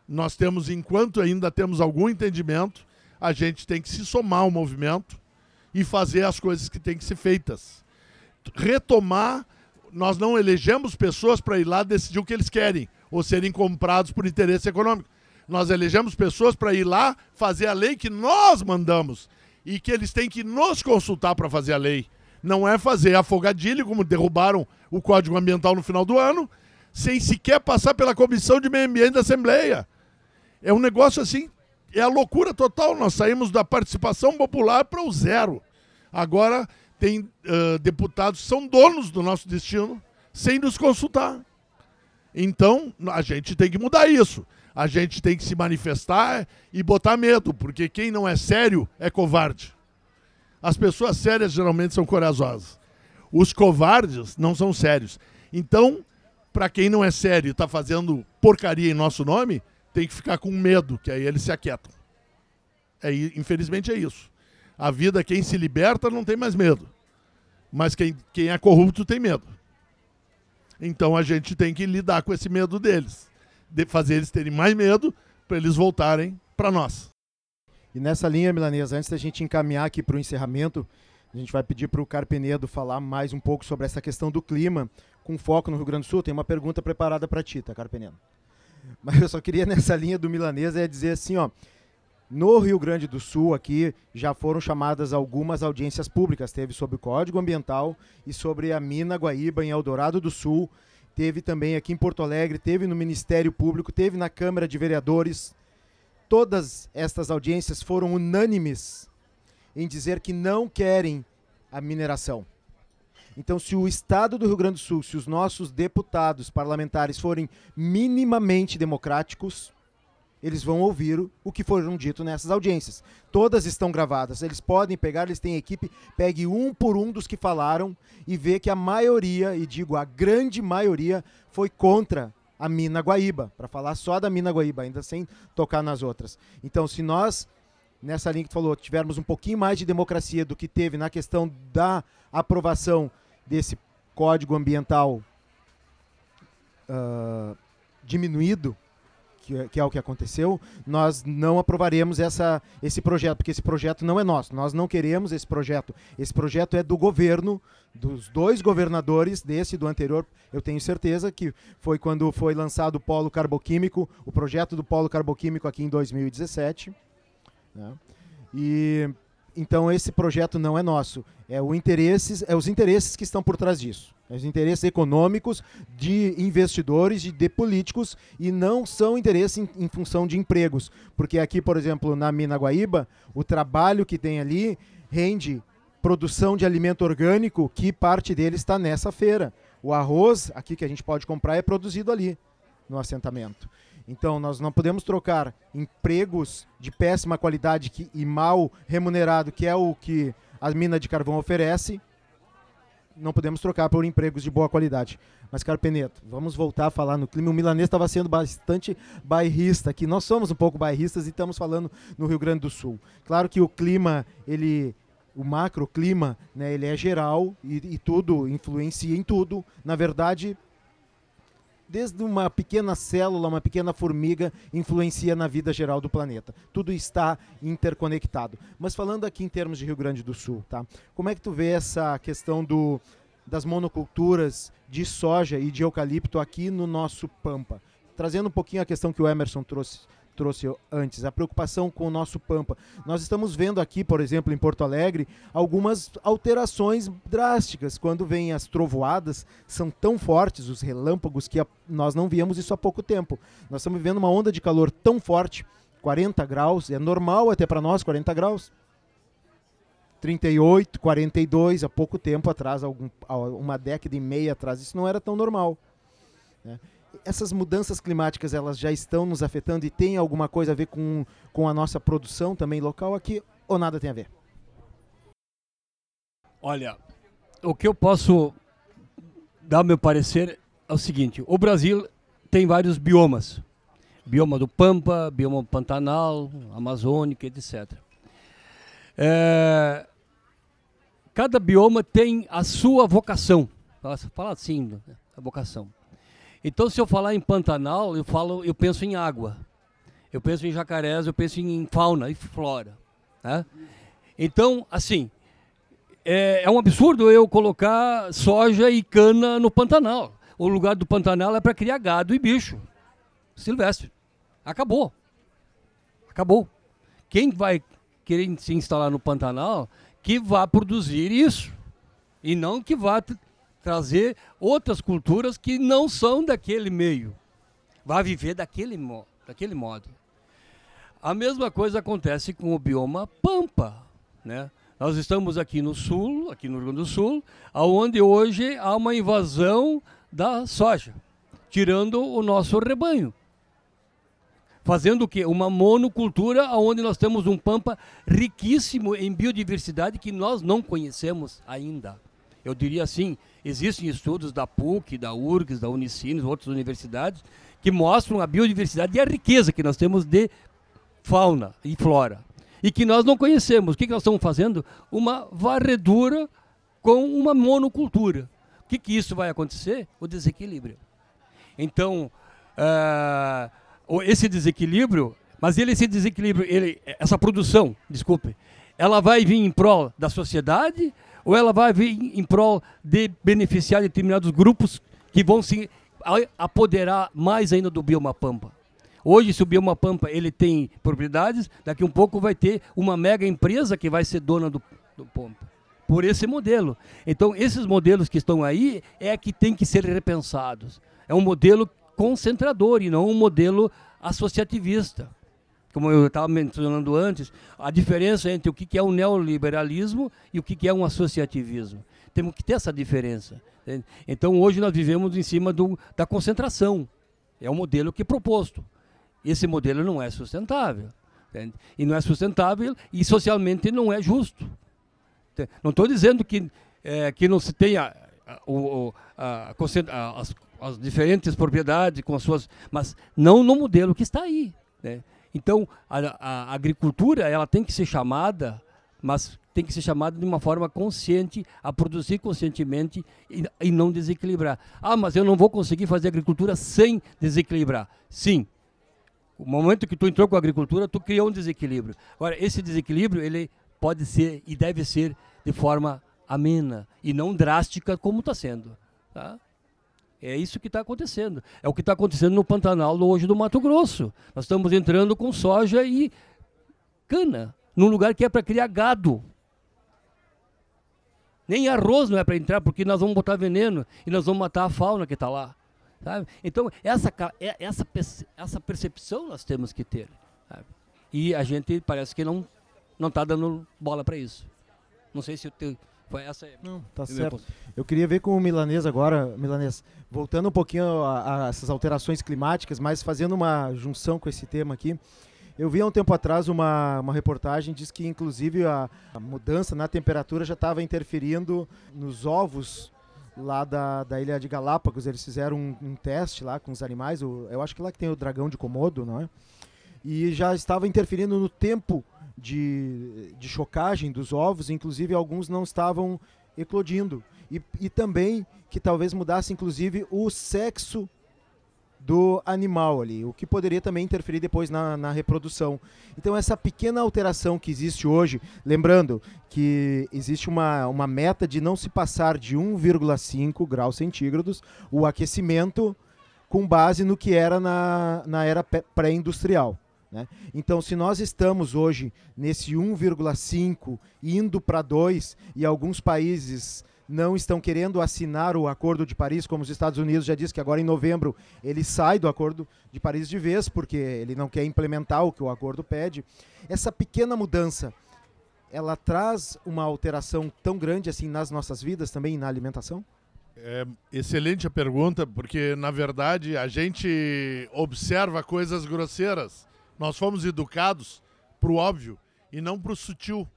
Nós temos, enquanto ainda temos algum entendimento, a gente tem que se somar ao movimento e fazer as coisas que têm que ser feitas. Retomar, nós não elegemos pessoas para ir lá decidir o que eles querem ou serem comprados por interesse econômico. Nós elegemos pessoas para ir lá fazer a lei que nós mandamos e que eles têm que nos consultar para fazer a lei. Não é fazer afogadilho, como derrubaram o Código Ambiental no final do ano, sem sequer passar pela Comissão de Meio Ambiente da Assembleia. É um negócio assim, é a loucura total. Nós saímos da participação popular para o zero. Agora tem uh, deputados que são donos do nosso destino sem nos consultar. Então, a gente tem que mudar isso a gente tem que se manifestar e botar medo, porque quem não é sério é covarde. As pessoas sérias geralmente são corajosas. Os covardes não são sérios. Então, para quem não é sério e está fazendo porcaria em nosso nome, tem que ficar com medo, que aí eles se aquietam. É, infelizmente é isso. A vida, quem se liberta, não tem mais medo. Mas quem, quem é corrupto tem medo. Então a gente tem que lidar com esse medo deles de fazer eles terem mais medo para eles voltarem para nós. E nessa linha, Milanesa, antes da gente encaminhar aqui para o encerramento, a gente vai pedir para o Carpenedo falar mais um pouco sobre essa questão do clima, com foco no Rio Grande do Sul. Tem uma pergunta preparada para ti, tá, Carpenedo? [LAUGHS] Mas eu só queria, nessa linha do Milanesa, é dizer assim, ó. No Rio Grande do Sul, aqui, já foram chamadas algumas audiências públicas. Teve sobre o Código Ambiental e sobre a mina Guaíba em Eldorado do Sul teve também aqui em Porto Alegre, teve no Ministério Público, teve na Câmara de Vereadores. Todas estas audiências foram unânimes em dizer que não querem a mineração. Então, se o Estado do Rio Grande do Sul, se os nossos deputados parlamentares forem minimamente democráticos, eles vão ouvir o que foram dito nessas audiências. Todas estão gravadas. Eles podem pegar, eles têm equipe, pegue um por um dos que falaram e vê que a maioria, e digo a grande maioria, foi contra a mina Guaíba, para falar só da mina Guaíba, ainda sem tocar nas outras. Então, se nós, nessa linha que tu falou, tivermos um pouquinho mais de democracia do que teve na questão da aprovação desse código ambiental uh, diminuído, que, é, que, é o que aconteceu, nós não aprovaremos essa, esse projeto, porque esse projeto não é nosso. Nós não queremos esse projeto. Esse projeto é do governo, dos dois governadores, desse e do anterior. Eu tenho certeza que foi quando foi lançado o polo carboquímico, o projeto do polo carboquímico aqui em 2017. Né? E então esse projeto não é nosso. É, o interesses, é os interesses que estão por trás disso os interesses econômicos de investidores, de, de políticos, e não são interesses em, em, função de empregos. Porque aqui, por exemplo, na Mina Guaíba, o trabalho que tem ali rende produção de alimento orgânico, que parte dele está nessa feira. O arroz, aqui que a gente pode comprar, é produzido ali, no assentamento. Então, nós não podemos trocar empregos de péssima qualidade que, e mal remunerado, que é o que a mina de carvão oferece, não podemos trocar por empregos de boa qualidade. Mas, caro Peneto, vamos voltar a falar no clima. O milanês estava sendo bastante bairrista aqui. Nós somos um pouco bairristas e estamos falando no Rio Grande do Sul. Claro que o clima, ele o macroclima, né, ele é geral e, e tudo influencia em tudo. Na verdade, desde uma pequena célula, uma pequena formiga, influencia na vida geral do planeta. Tudo está interconectado. Mas falando aqui em termos de Rio Grande do Sul, tá? Como é que tu vê essa questão do, das monoculturas de soja e de eucalipto aqui no nosso Pampa? Trazendo um pouquinho a questão que o Emerson trouxe trouxe antes, a preocupação com o nosso Pampa. Nós estamos vendo aqui, por exemplo, em Porto Alegre, algumas alterações drásticas. Quando vêm as trovoadas, são tão fortes os relâmpagos que a, nós não víamos isso há pouco tempo. Nós estamos vivendo uma onda de calor tão forte, 40 graus, é normal até para nós 40 graus. 38, 42, há pouco tempo atrás, algum, uma década e meia atrás, isso não era tão normal. Né? Essas mudanças climáticas elas já estão nos afetando e tem alguma coisa a ver com, com a nossa produção também local aqui ou nada tem a ver? Olha, o que eu posso dar meu parecer é o seguinte: o Brasil tem vários biomas, bioma do Pampa, bioma Pantanal, Amazônica, etc. É, cada bioma tem a sua vocação. Fala assim, né, a vocação. Então, se eu falar em Pantanal, eu falo, eu penso em água. Eu penso em jacarés, eu penso em fauna e flora. Né? Então, assim, é, é, um absurdo eu colocar soja e cana no Pantanal. O lugar do Pantanal é para criar gado e bicho silvestre. Acabou. Acabou. Quem vai querer se instalar no Pantanal, que vá produzir isso. E não que vá trazer outras culturas que não são daquele meio. Vai viver daquele, mo daquele modo. A mesma coisa acontece com o bioma Pampa. Né? Nós estamos aqui no sul, aqui no Rio Grande do Sul, onde hoje há uma invasão da soja, tirando o nosso rebanho. Fazendo o quê? Uma monocultura onde nós temos um pampa riquíssimo em biodiversidade que nós não conhecemos ainda. Eu diria assim, existem estudos da PUC, da URGS, da Unicinos, outras universidades, que mostram a biodiversidade e a riqueza que nós temos de fauna e flora. E que nós não conhecemos. O que, que nós estamos fazendo? Uma varredura com uma monocultura. O que, que isso vai acontecer? O desequilíbrio. Então, uh, esse desequilíbrio, mas ele esse desequilíbrio, ele, essa produção, desculpe, ela vai vir em prol da sociedade ou ela vai vir em prol de beneficiar determinados grupos que vão se apoderar mais ainda do bioma pampa. Hoje, se o bioma pampa ele tem propriedades, daqui um pouco vai ter uma mega empresa que vai ser dona do, do pampa. Por esse modelo. Então, esses modelos que estão aí é que tem que ser repensados. É um modelo concentrador e não um modelo associativista como eu estava mencionando antes, a diferença entre o que é um neoliberalismo e o que é um associativismo. Temos que ter essa diferença. Então, hoje nós vivemos em cima do, da concentração. É um modelo que é proposto. Esse modelo não é sustentável. Entende? E não é sustentável e socialmente não é justo. Não estou dizendo que, é, que não se tenha o, a, a, as, as, diferentes propriedades com as suas, mas não no modelo que está aí. Né? Então, a, a, agricultura ela tem que ser chamada, mas tem que ser chamada de uma forma consciente, a produzir conscientemente e, e não desequilibrar. Ah, mas eu não vou conseguir fazer agricultura sem desequilibrar. Sim, o momento que tu entrou com a agricultura, tu criou um desequilíbrio. Agora, esse desequilíbrio, ele pode ser e deve ser de forma amena e não drástica como está sendo. Tá? É isso que está acontecendo. É o que está acontecendo no Pantanal hoje do Mato Grosso. Nós estamos entrando com soja e cana, num lugar que é para criar gado. Nem arroz não é para entrar, porque nós vamos botar veneno e nós vamos matar a fauna que está lá. Sabe? Então, essa, é, essa, essa percepção nós temos que ter. Sabe? E a gente parece que não está dando bola para isso. Não sei se o teu essa. Não, tá certo. Eu queria ver com o Milanês agora, Milanês, voltando um pouquinho a, a, essas alterações climáticas, mas fazendo uma junção com esse tema aqui. Eu vi há um tempo atrás uma, uma reportagem, diz que inclusive a, a mudança na temperatura já estava interferindo nos ovos lá da, da ilha de Galápagos. Eles fizeram um, um teste lá com os animais, o, eu acho que lá que tem o dragão de Komodo, não é? E já estava interferindo no tempo de, de chocagem dos ovos, inclusive alguns não estavam eclodindo. E, e também que talvez mudasse inclusive o sexo do animal ali, o que poderia também interferir depois na, na, reprodução. Então, essa pequena alteração que existe hoje, lembrando que existe uma, uma meta de não se passar de 1,5 graus centígrados o aquecimento com base no que era na, na era pré-industrial. Né? Então, se nós estamos hoje nesse 1,5 indo para 2 e alguns países não estão querendo assinar o Acordo de Paris, como os Estados Unidos já disse que agora em novembro ele sai do Acordo de Paris de vez, porque ele não quer implementar o que o acordo pede. Essa pequena mudança, ela traz uma alteração tão grande assim nas nossas vidas também na alimentação? É excelente a pergunta, porque na verdade a gente observa coisas grosseiras. Nós fomos educados para o óbvio e não para o sutil.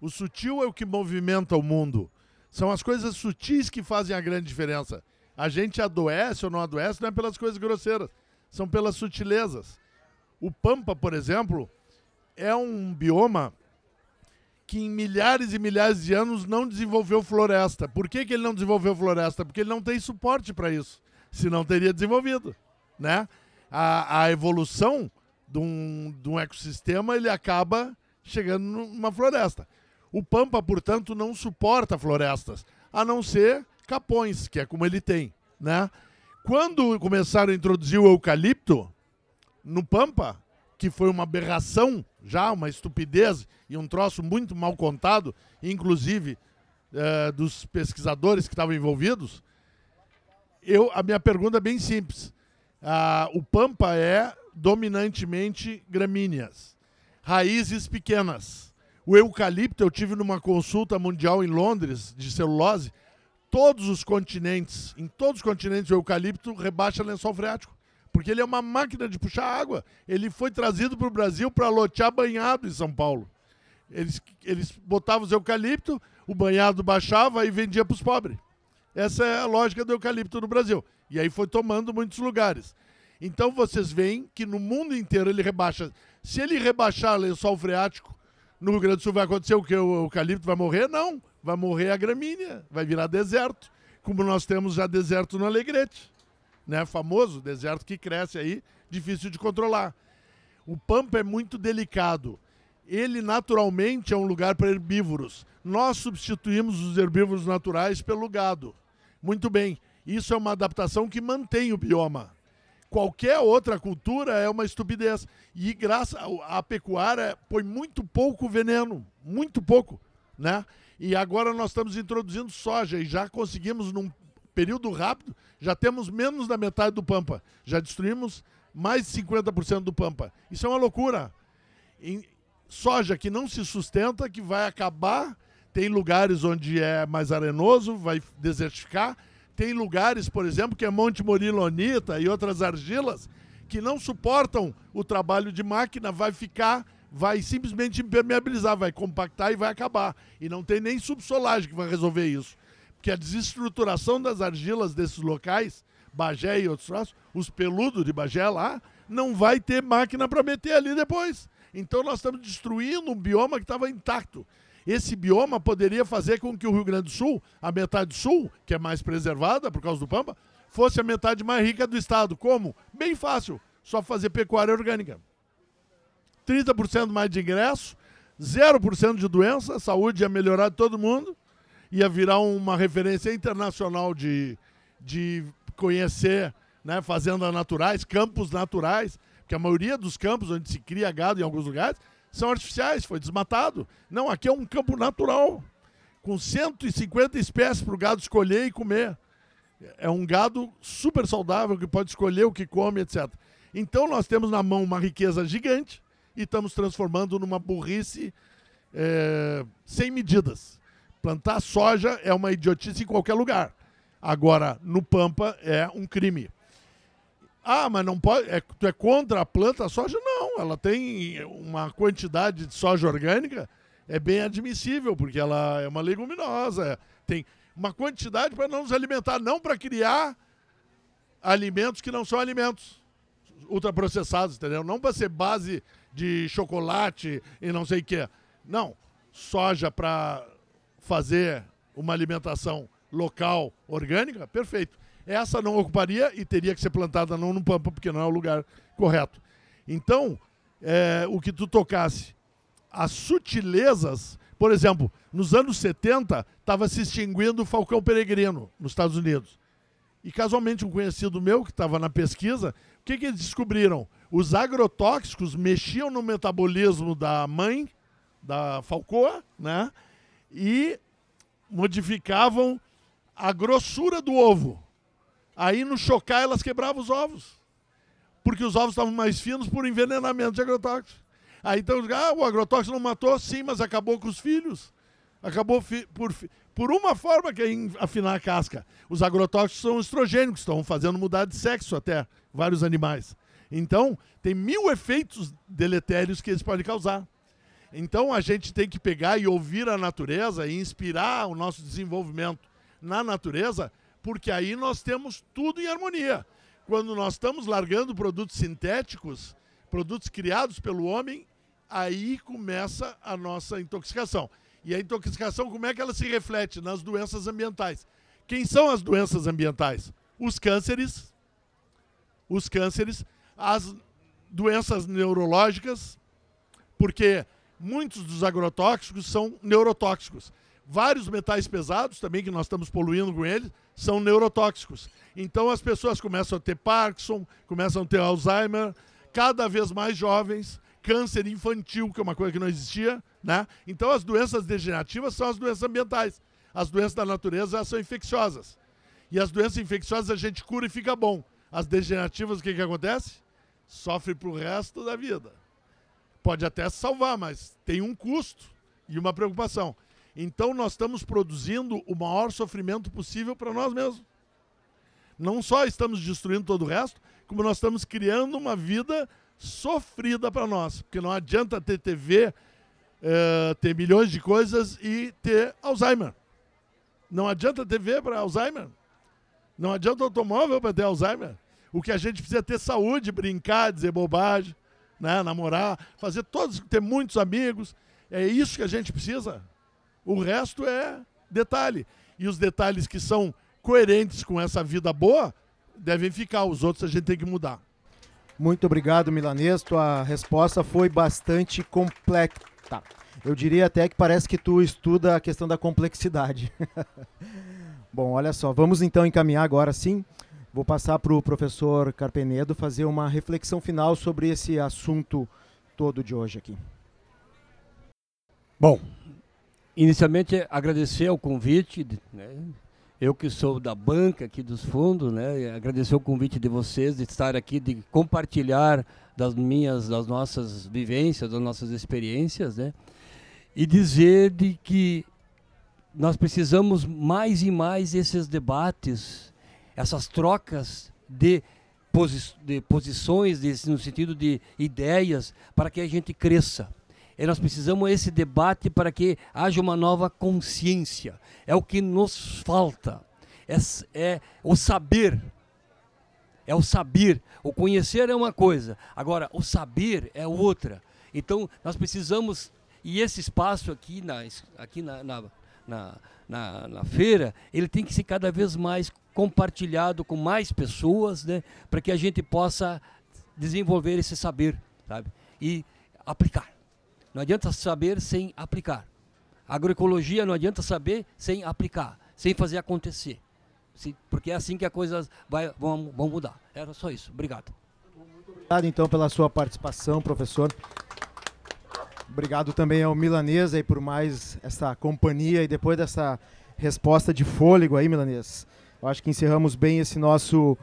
O sutil é o que movimenta o mundo. São as coisas sutis que fazem a grande diferença. A gente adoece ou não adoece não é pelas coisas grosseiras, são pelas sutilezas. O Pampa, por exemplo, é um bioma que em milhares e milhares de anos não desenvolveu floresta. Por que, que ele não desenvolveu floresta? Porque ele não tem suporte para isso. Se não teria desenvolvido. Né? A, a evolução de um, de um ecossistema ele acaba chegando numa floresta. O Pampa, portanto, não suporta florestas, a não ser capões, que é como ele tem, né? Quando começaram a introduzir o eucalipto no Pampa, que foi uma aberração, já uma estupidez e um troço muito mal contado, inclusive é, dos pesquisadores que estavam envolvidos, eu, a minha pergunta é bem simples. Ah, o Pampa é dominantemente gramíneas, raízes pequenas o eucalipto, eu tive numa consulta mundial em Londres de celulose. Todos os continentes, em todos os continentes, o eucalipto rebaixa lençol freático. Porque ele é uma máquina de puxar água. Ele foi trazido para o Brasil para lotear banhado em São Paulo. Eles, eles botavam os eucalipto, o banhado baixava e vendia para os pobres. Essa é a lógica do eucalipto no Brasil. E aí foi tomando muitos lugares. Então vocês veem que no mundo inteiro ele rebaixa. Se ele rebaixar lençol freático no Rio Grande do Sul vai acontecer o que? O eucalipto vai morrer? Não. Vai morrer a gramínea, vai virar deserto. Como nós temos já deserto no Alegrete. Né? Famoso, deserto que cresce aí, difícil de controlar. O pampa é muito delicado. Ele naturalmente é um lugar para herbívoros. Nós substituímos os herbívoros naturais pelo gado. Muito bem. Isso é uma adaptação que mantém o bioma qualquer outra cultura é uma estupidez. E graças à pecuária põe muito pouco veneno, muito pouco, né? E agora nós estamos introduzindo soja e já conseguimos num período rápido, já temos menos da metade do pampa. Já destruímos mais de 50% do pampa. Isso é uma loucura. Soja que não se sustenta, que vai acabar, tem lugares onde é mais arenoso, vai desertificar tem lugares, por exemplo, que é Monte Morilonita e outras argilas, que não suportam o trabalho de máquina, vai ficar, vai simplesmente impermeabilizar, vai compactar e vai acabar. E não tem nem subsolagem que vai resolver isso. Porque a desestruturação das argilas desses locais, Bagé e outros traços, os peludos de Bagé lá, não vai ter máquina para meter ali depois. Então nós estamos destruindo um bioma que estava intacto. Esse bioma poderia fazer com que o Rio Grande do Sul, a metade sul, que é mais preservada por causa do Pampa, fosse a metade mais rica do estado. Como? Bem fácil, só fazer pecuária orgânica. 30% mais de ingresso, 0% de doença, a saúde ia melhorar de todo mundo, ia virar uma referência internacional de, de conhecer né, fazendas naturais, campos naturais, porque a maioria dos campos onde se cria gado em alguns lugares são artificiais, foi desmatado. Não, aqui é um campo natural, com 150 espécies para o gado escolher e comer. É um gado super saudável que pode escolher o que come, etc. Então nós temos na mão uma riqueza gigante e estamos transformando numa burrice é, sem medidas. Plantar soja é uma idiotice em qualquer lugar. Agora, no Pampa é um crime. Ah, mas não pode. É, tu é contra a planta a soja? Não Não, ela tem uma quantidade de soja orgânica é bem admissível, porque ela é uma leguminosa, tem uma quantidade para não nos alimentar, não para criar alimentos que não são alimentos ultraprocessados, entendeu? Não para ser base de chocolate e não sei o que. Não, soja para fazer uma alimentação local, orgânica, perfeito. Essa não ocuparia e teria que ser plantada não no Pampa, porque não é o lugar correto. Então, é, o que tu tocasse, as sutilezas, por exemplo, nos anos 70, estava se extinguindo o falcão peregrino nos Estados Unidos. E casualmente um conhecido meu que estava na pesquisa, o que, que eles descobriram? Os agrotóxicos mexiam no metabolismo da mãe, da falcoa, né? E modificavam a grossura do ovo. Aí no chocar elas quebravam os ovos. Porque os ovos estavam mais finos por envenenamento de agrotóxicos. Aí então, ah, o agrotóxico não matou, sim, mas acabou com os filhos. Acabou fi por, por uma forma que é afinar a casca. Os agrotóxicos são estrogênicos, estão fazendo mudar de sexo até vários animais. Então, tem mil efeitos deletérios que eles podem causar. Então, a gente tem que pegar e ouvir a natureza e inspirar o nosso desenvolvimento na natureza, porque aí nós temos tudo em harmonia. Quando nós estamos largando produtos sintéticos, produtos criados pelo homem, aí começa a nossa intoxicação. E a intoxicação, como é que ela se reflete? Nas doenças ambientais. Quem são as doenças ambientais? Os cânceres, os cânceres, as doenças neurológicas, porque muitos dos agrotóxicos são neurotóxicos. Vários metais pesados também, que nós estamos poluindo com eles, são neurotóxicos. Então as pessoas começam a ter Parkinson, começam a ter Alzheimer, cada vez mais jovens, câncer infantil, que é uma coisa que não existia, né? Então as doenças degenerativas são as doenças ambientais. As doenças da natureza são infecciosas. E as doenças infecciosas a gente cura e fica bom. As degenerativas, o que, que acontece? Sofre o resto da vida. Pode até salvar, mas tem um custo e uma preocupação. Então nós estamos produzindo o maior sofrimento possível para nós mesmos. Não só estamos destruindo todo o resto, como nós estamos criando uma vida sofrida para nós. Porque não adianta ter TV, é, ter milhões de coisas e ter Alzheimer. Não adianta TV para Alzheimer. Não adianta automóvel para ter Alzheimer. O que a gente precisa é ter saúde, brincar, dizer bobagem, né, namorar, fazer todos, ter muitos amigos. É isso que a gente precisa. O resto é detalhe. E os detalhes que são coerentes com essa vida boa devem ficar. Os outros a gente tem que mudar. Muito obrigado, Milanês. Tua resposta foi bastante complexa. Eu diria até que parece que tu estuda a questão da complexidade. [LAUGHS] Bom, olha só, vamos então encaminhar agora sim. Vou passar para o professor Carpenedo fazer uma reflexão final sobre esse assunto todo de hoje aqui. Bom, inicialmente agradecer o convite, né? eu que sou da banca aqui dos fundos, né, agradecer o convite de vocês de estar aqui, de compartilhar das minhas, das nossas vivências, das nossas experiências, né, e dizer de que nós precisamos mais e mais esses debates, essas trocas de, posi de posições, de, no sentido de ideias, para que a gente cresça. E nós precisamos esse debate para que haja uma nova consciência. É o que nos falta. É, é o saber. É o saber. O conhecer é uma coisa. Agora, o saber é outra. Então, nós precisamos. E esse espaço aqui na, aqui na, na, na, na, na feira, ele tem que ser cada vez mais compartilhado com mais pessoas, né, para que a gente possa desenvolver esse saber, sabe? E aplicar. Não adianta saber sem aplicar. Agroecologia não adianta saber sem aplicar, sem fazer acontecer. Porque é assim que as coisas vai, vão, mudar. Era só isso. Obrigado. Muito obrigado então pela sua participação, professor. Obrigado também ao Milanês aí por mais essa companhia e depois dessa resposta de fôlego aí, Milanês. Eu acho que encerramos bem esse nosso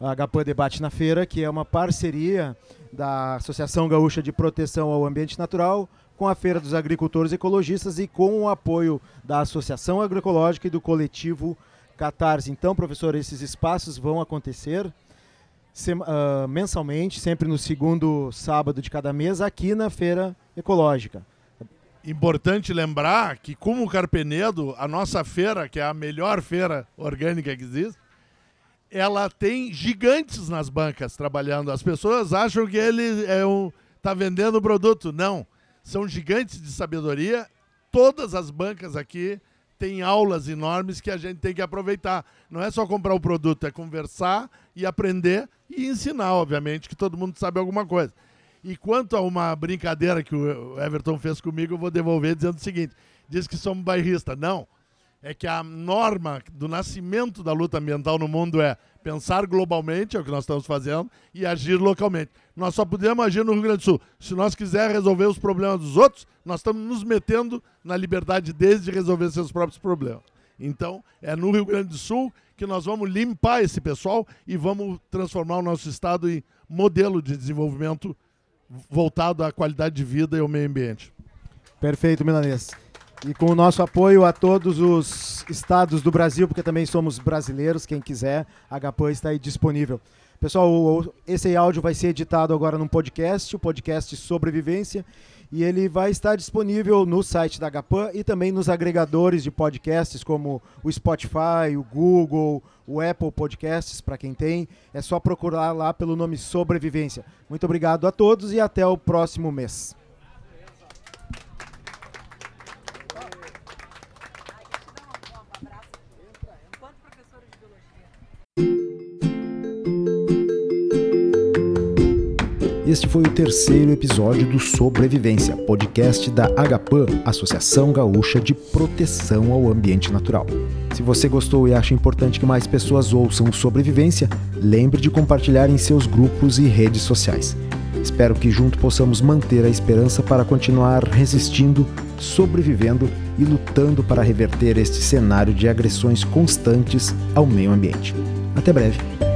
HPAN Debate na Feira, que é uma parceria da Associação Gaúcha de Proteção ao Ambiente Natural com a Feira dos Agricultores Ecologistas e com o apoio da Associação Agroecológica e do coletivo Catarse. Então, professor, esses espaços vão acontecer uh, mensalmente, sempre no segundo sábado de cada mês, aqui na Feira Ecológica. Importante lembrar que, como o Carpenedo, a nossa feira, que é a melhor feira orgânica que existe, ela tem gigantes nas bancas trabalhando. As pessoas acham que ele é um está vendendo produto. Não. São gigantes de sabedoria. Todas as bancas aqui têm aulas enormes que a gente tem que aproveitar. Não é só comprar o produto, é conversar e aprender e ensinar, obviamente, que todo mundo sabe alguma coisa. E quanto a uma brincadeira que o Everton fez comigo, eu vou devolver dizendo o seguinte: diz que somos bairristas. Não. É que a norma do nascimento da luta ambiental no mundo é pensar globalmente, é o que nós estamos fazendo, e agir localmente. Nós só podemos agir no Rio Grande do Sul. Se nós quisermos resolver os problemas dos outros, nós estamos nos metendo na liberdade deles de resolver seus próprios problemas. Então, é no Rio Grande do Sul que nós vamos limpar esse pessoal e vamos transformar o nosso estado em modelo de desenvolvimento voltado à qualidade de vida e ao meio ambiente. Perfeito, Milanês. E com o nosso apoio a todos os estados do Brasil, porque também somos brasileiros, quem quiser, a HPAN está aí disponível. Pessoal, esse áudio vai ser editado agora num podcast, o podcast Sobrevivência, e ele vai estar disponível no site da HPAN e também nos agregadores de podcasts como o Spotify, o Google, o Apple Podcasts, para quem tem. É só procurar lá pelo nome Sobrevivência. Muito obrigado a todos e até o próximo mês. Este foi o terceiro episódio do Sobrevivência, podcast da AGAPAN, Associação Gaúcha de Proteção ao Ambiente Natural. Se você gostou e acha importante que mais pessoas ouçam Sobrevivência, lembre de compartilhar em seus grupos e redes sociais. Espero que junto possamos manter a esperança para continuar resistindo, sobrevivendo e lutando para reverter este cenário de agressões constantes ao meio ambiente. Até breve.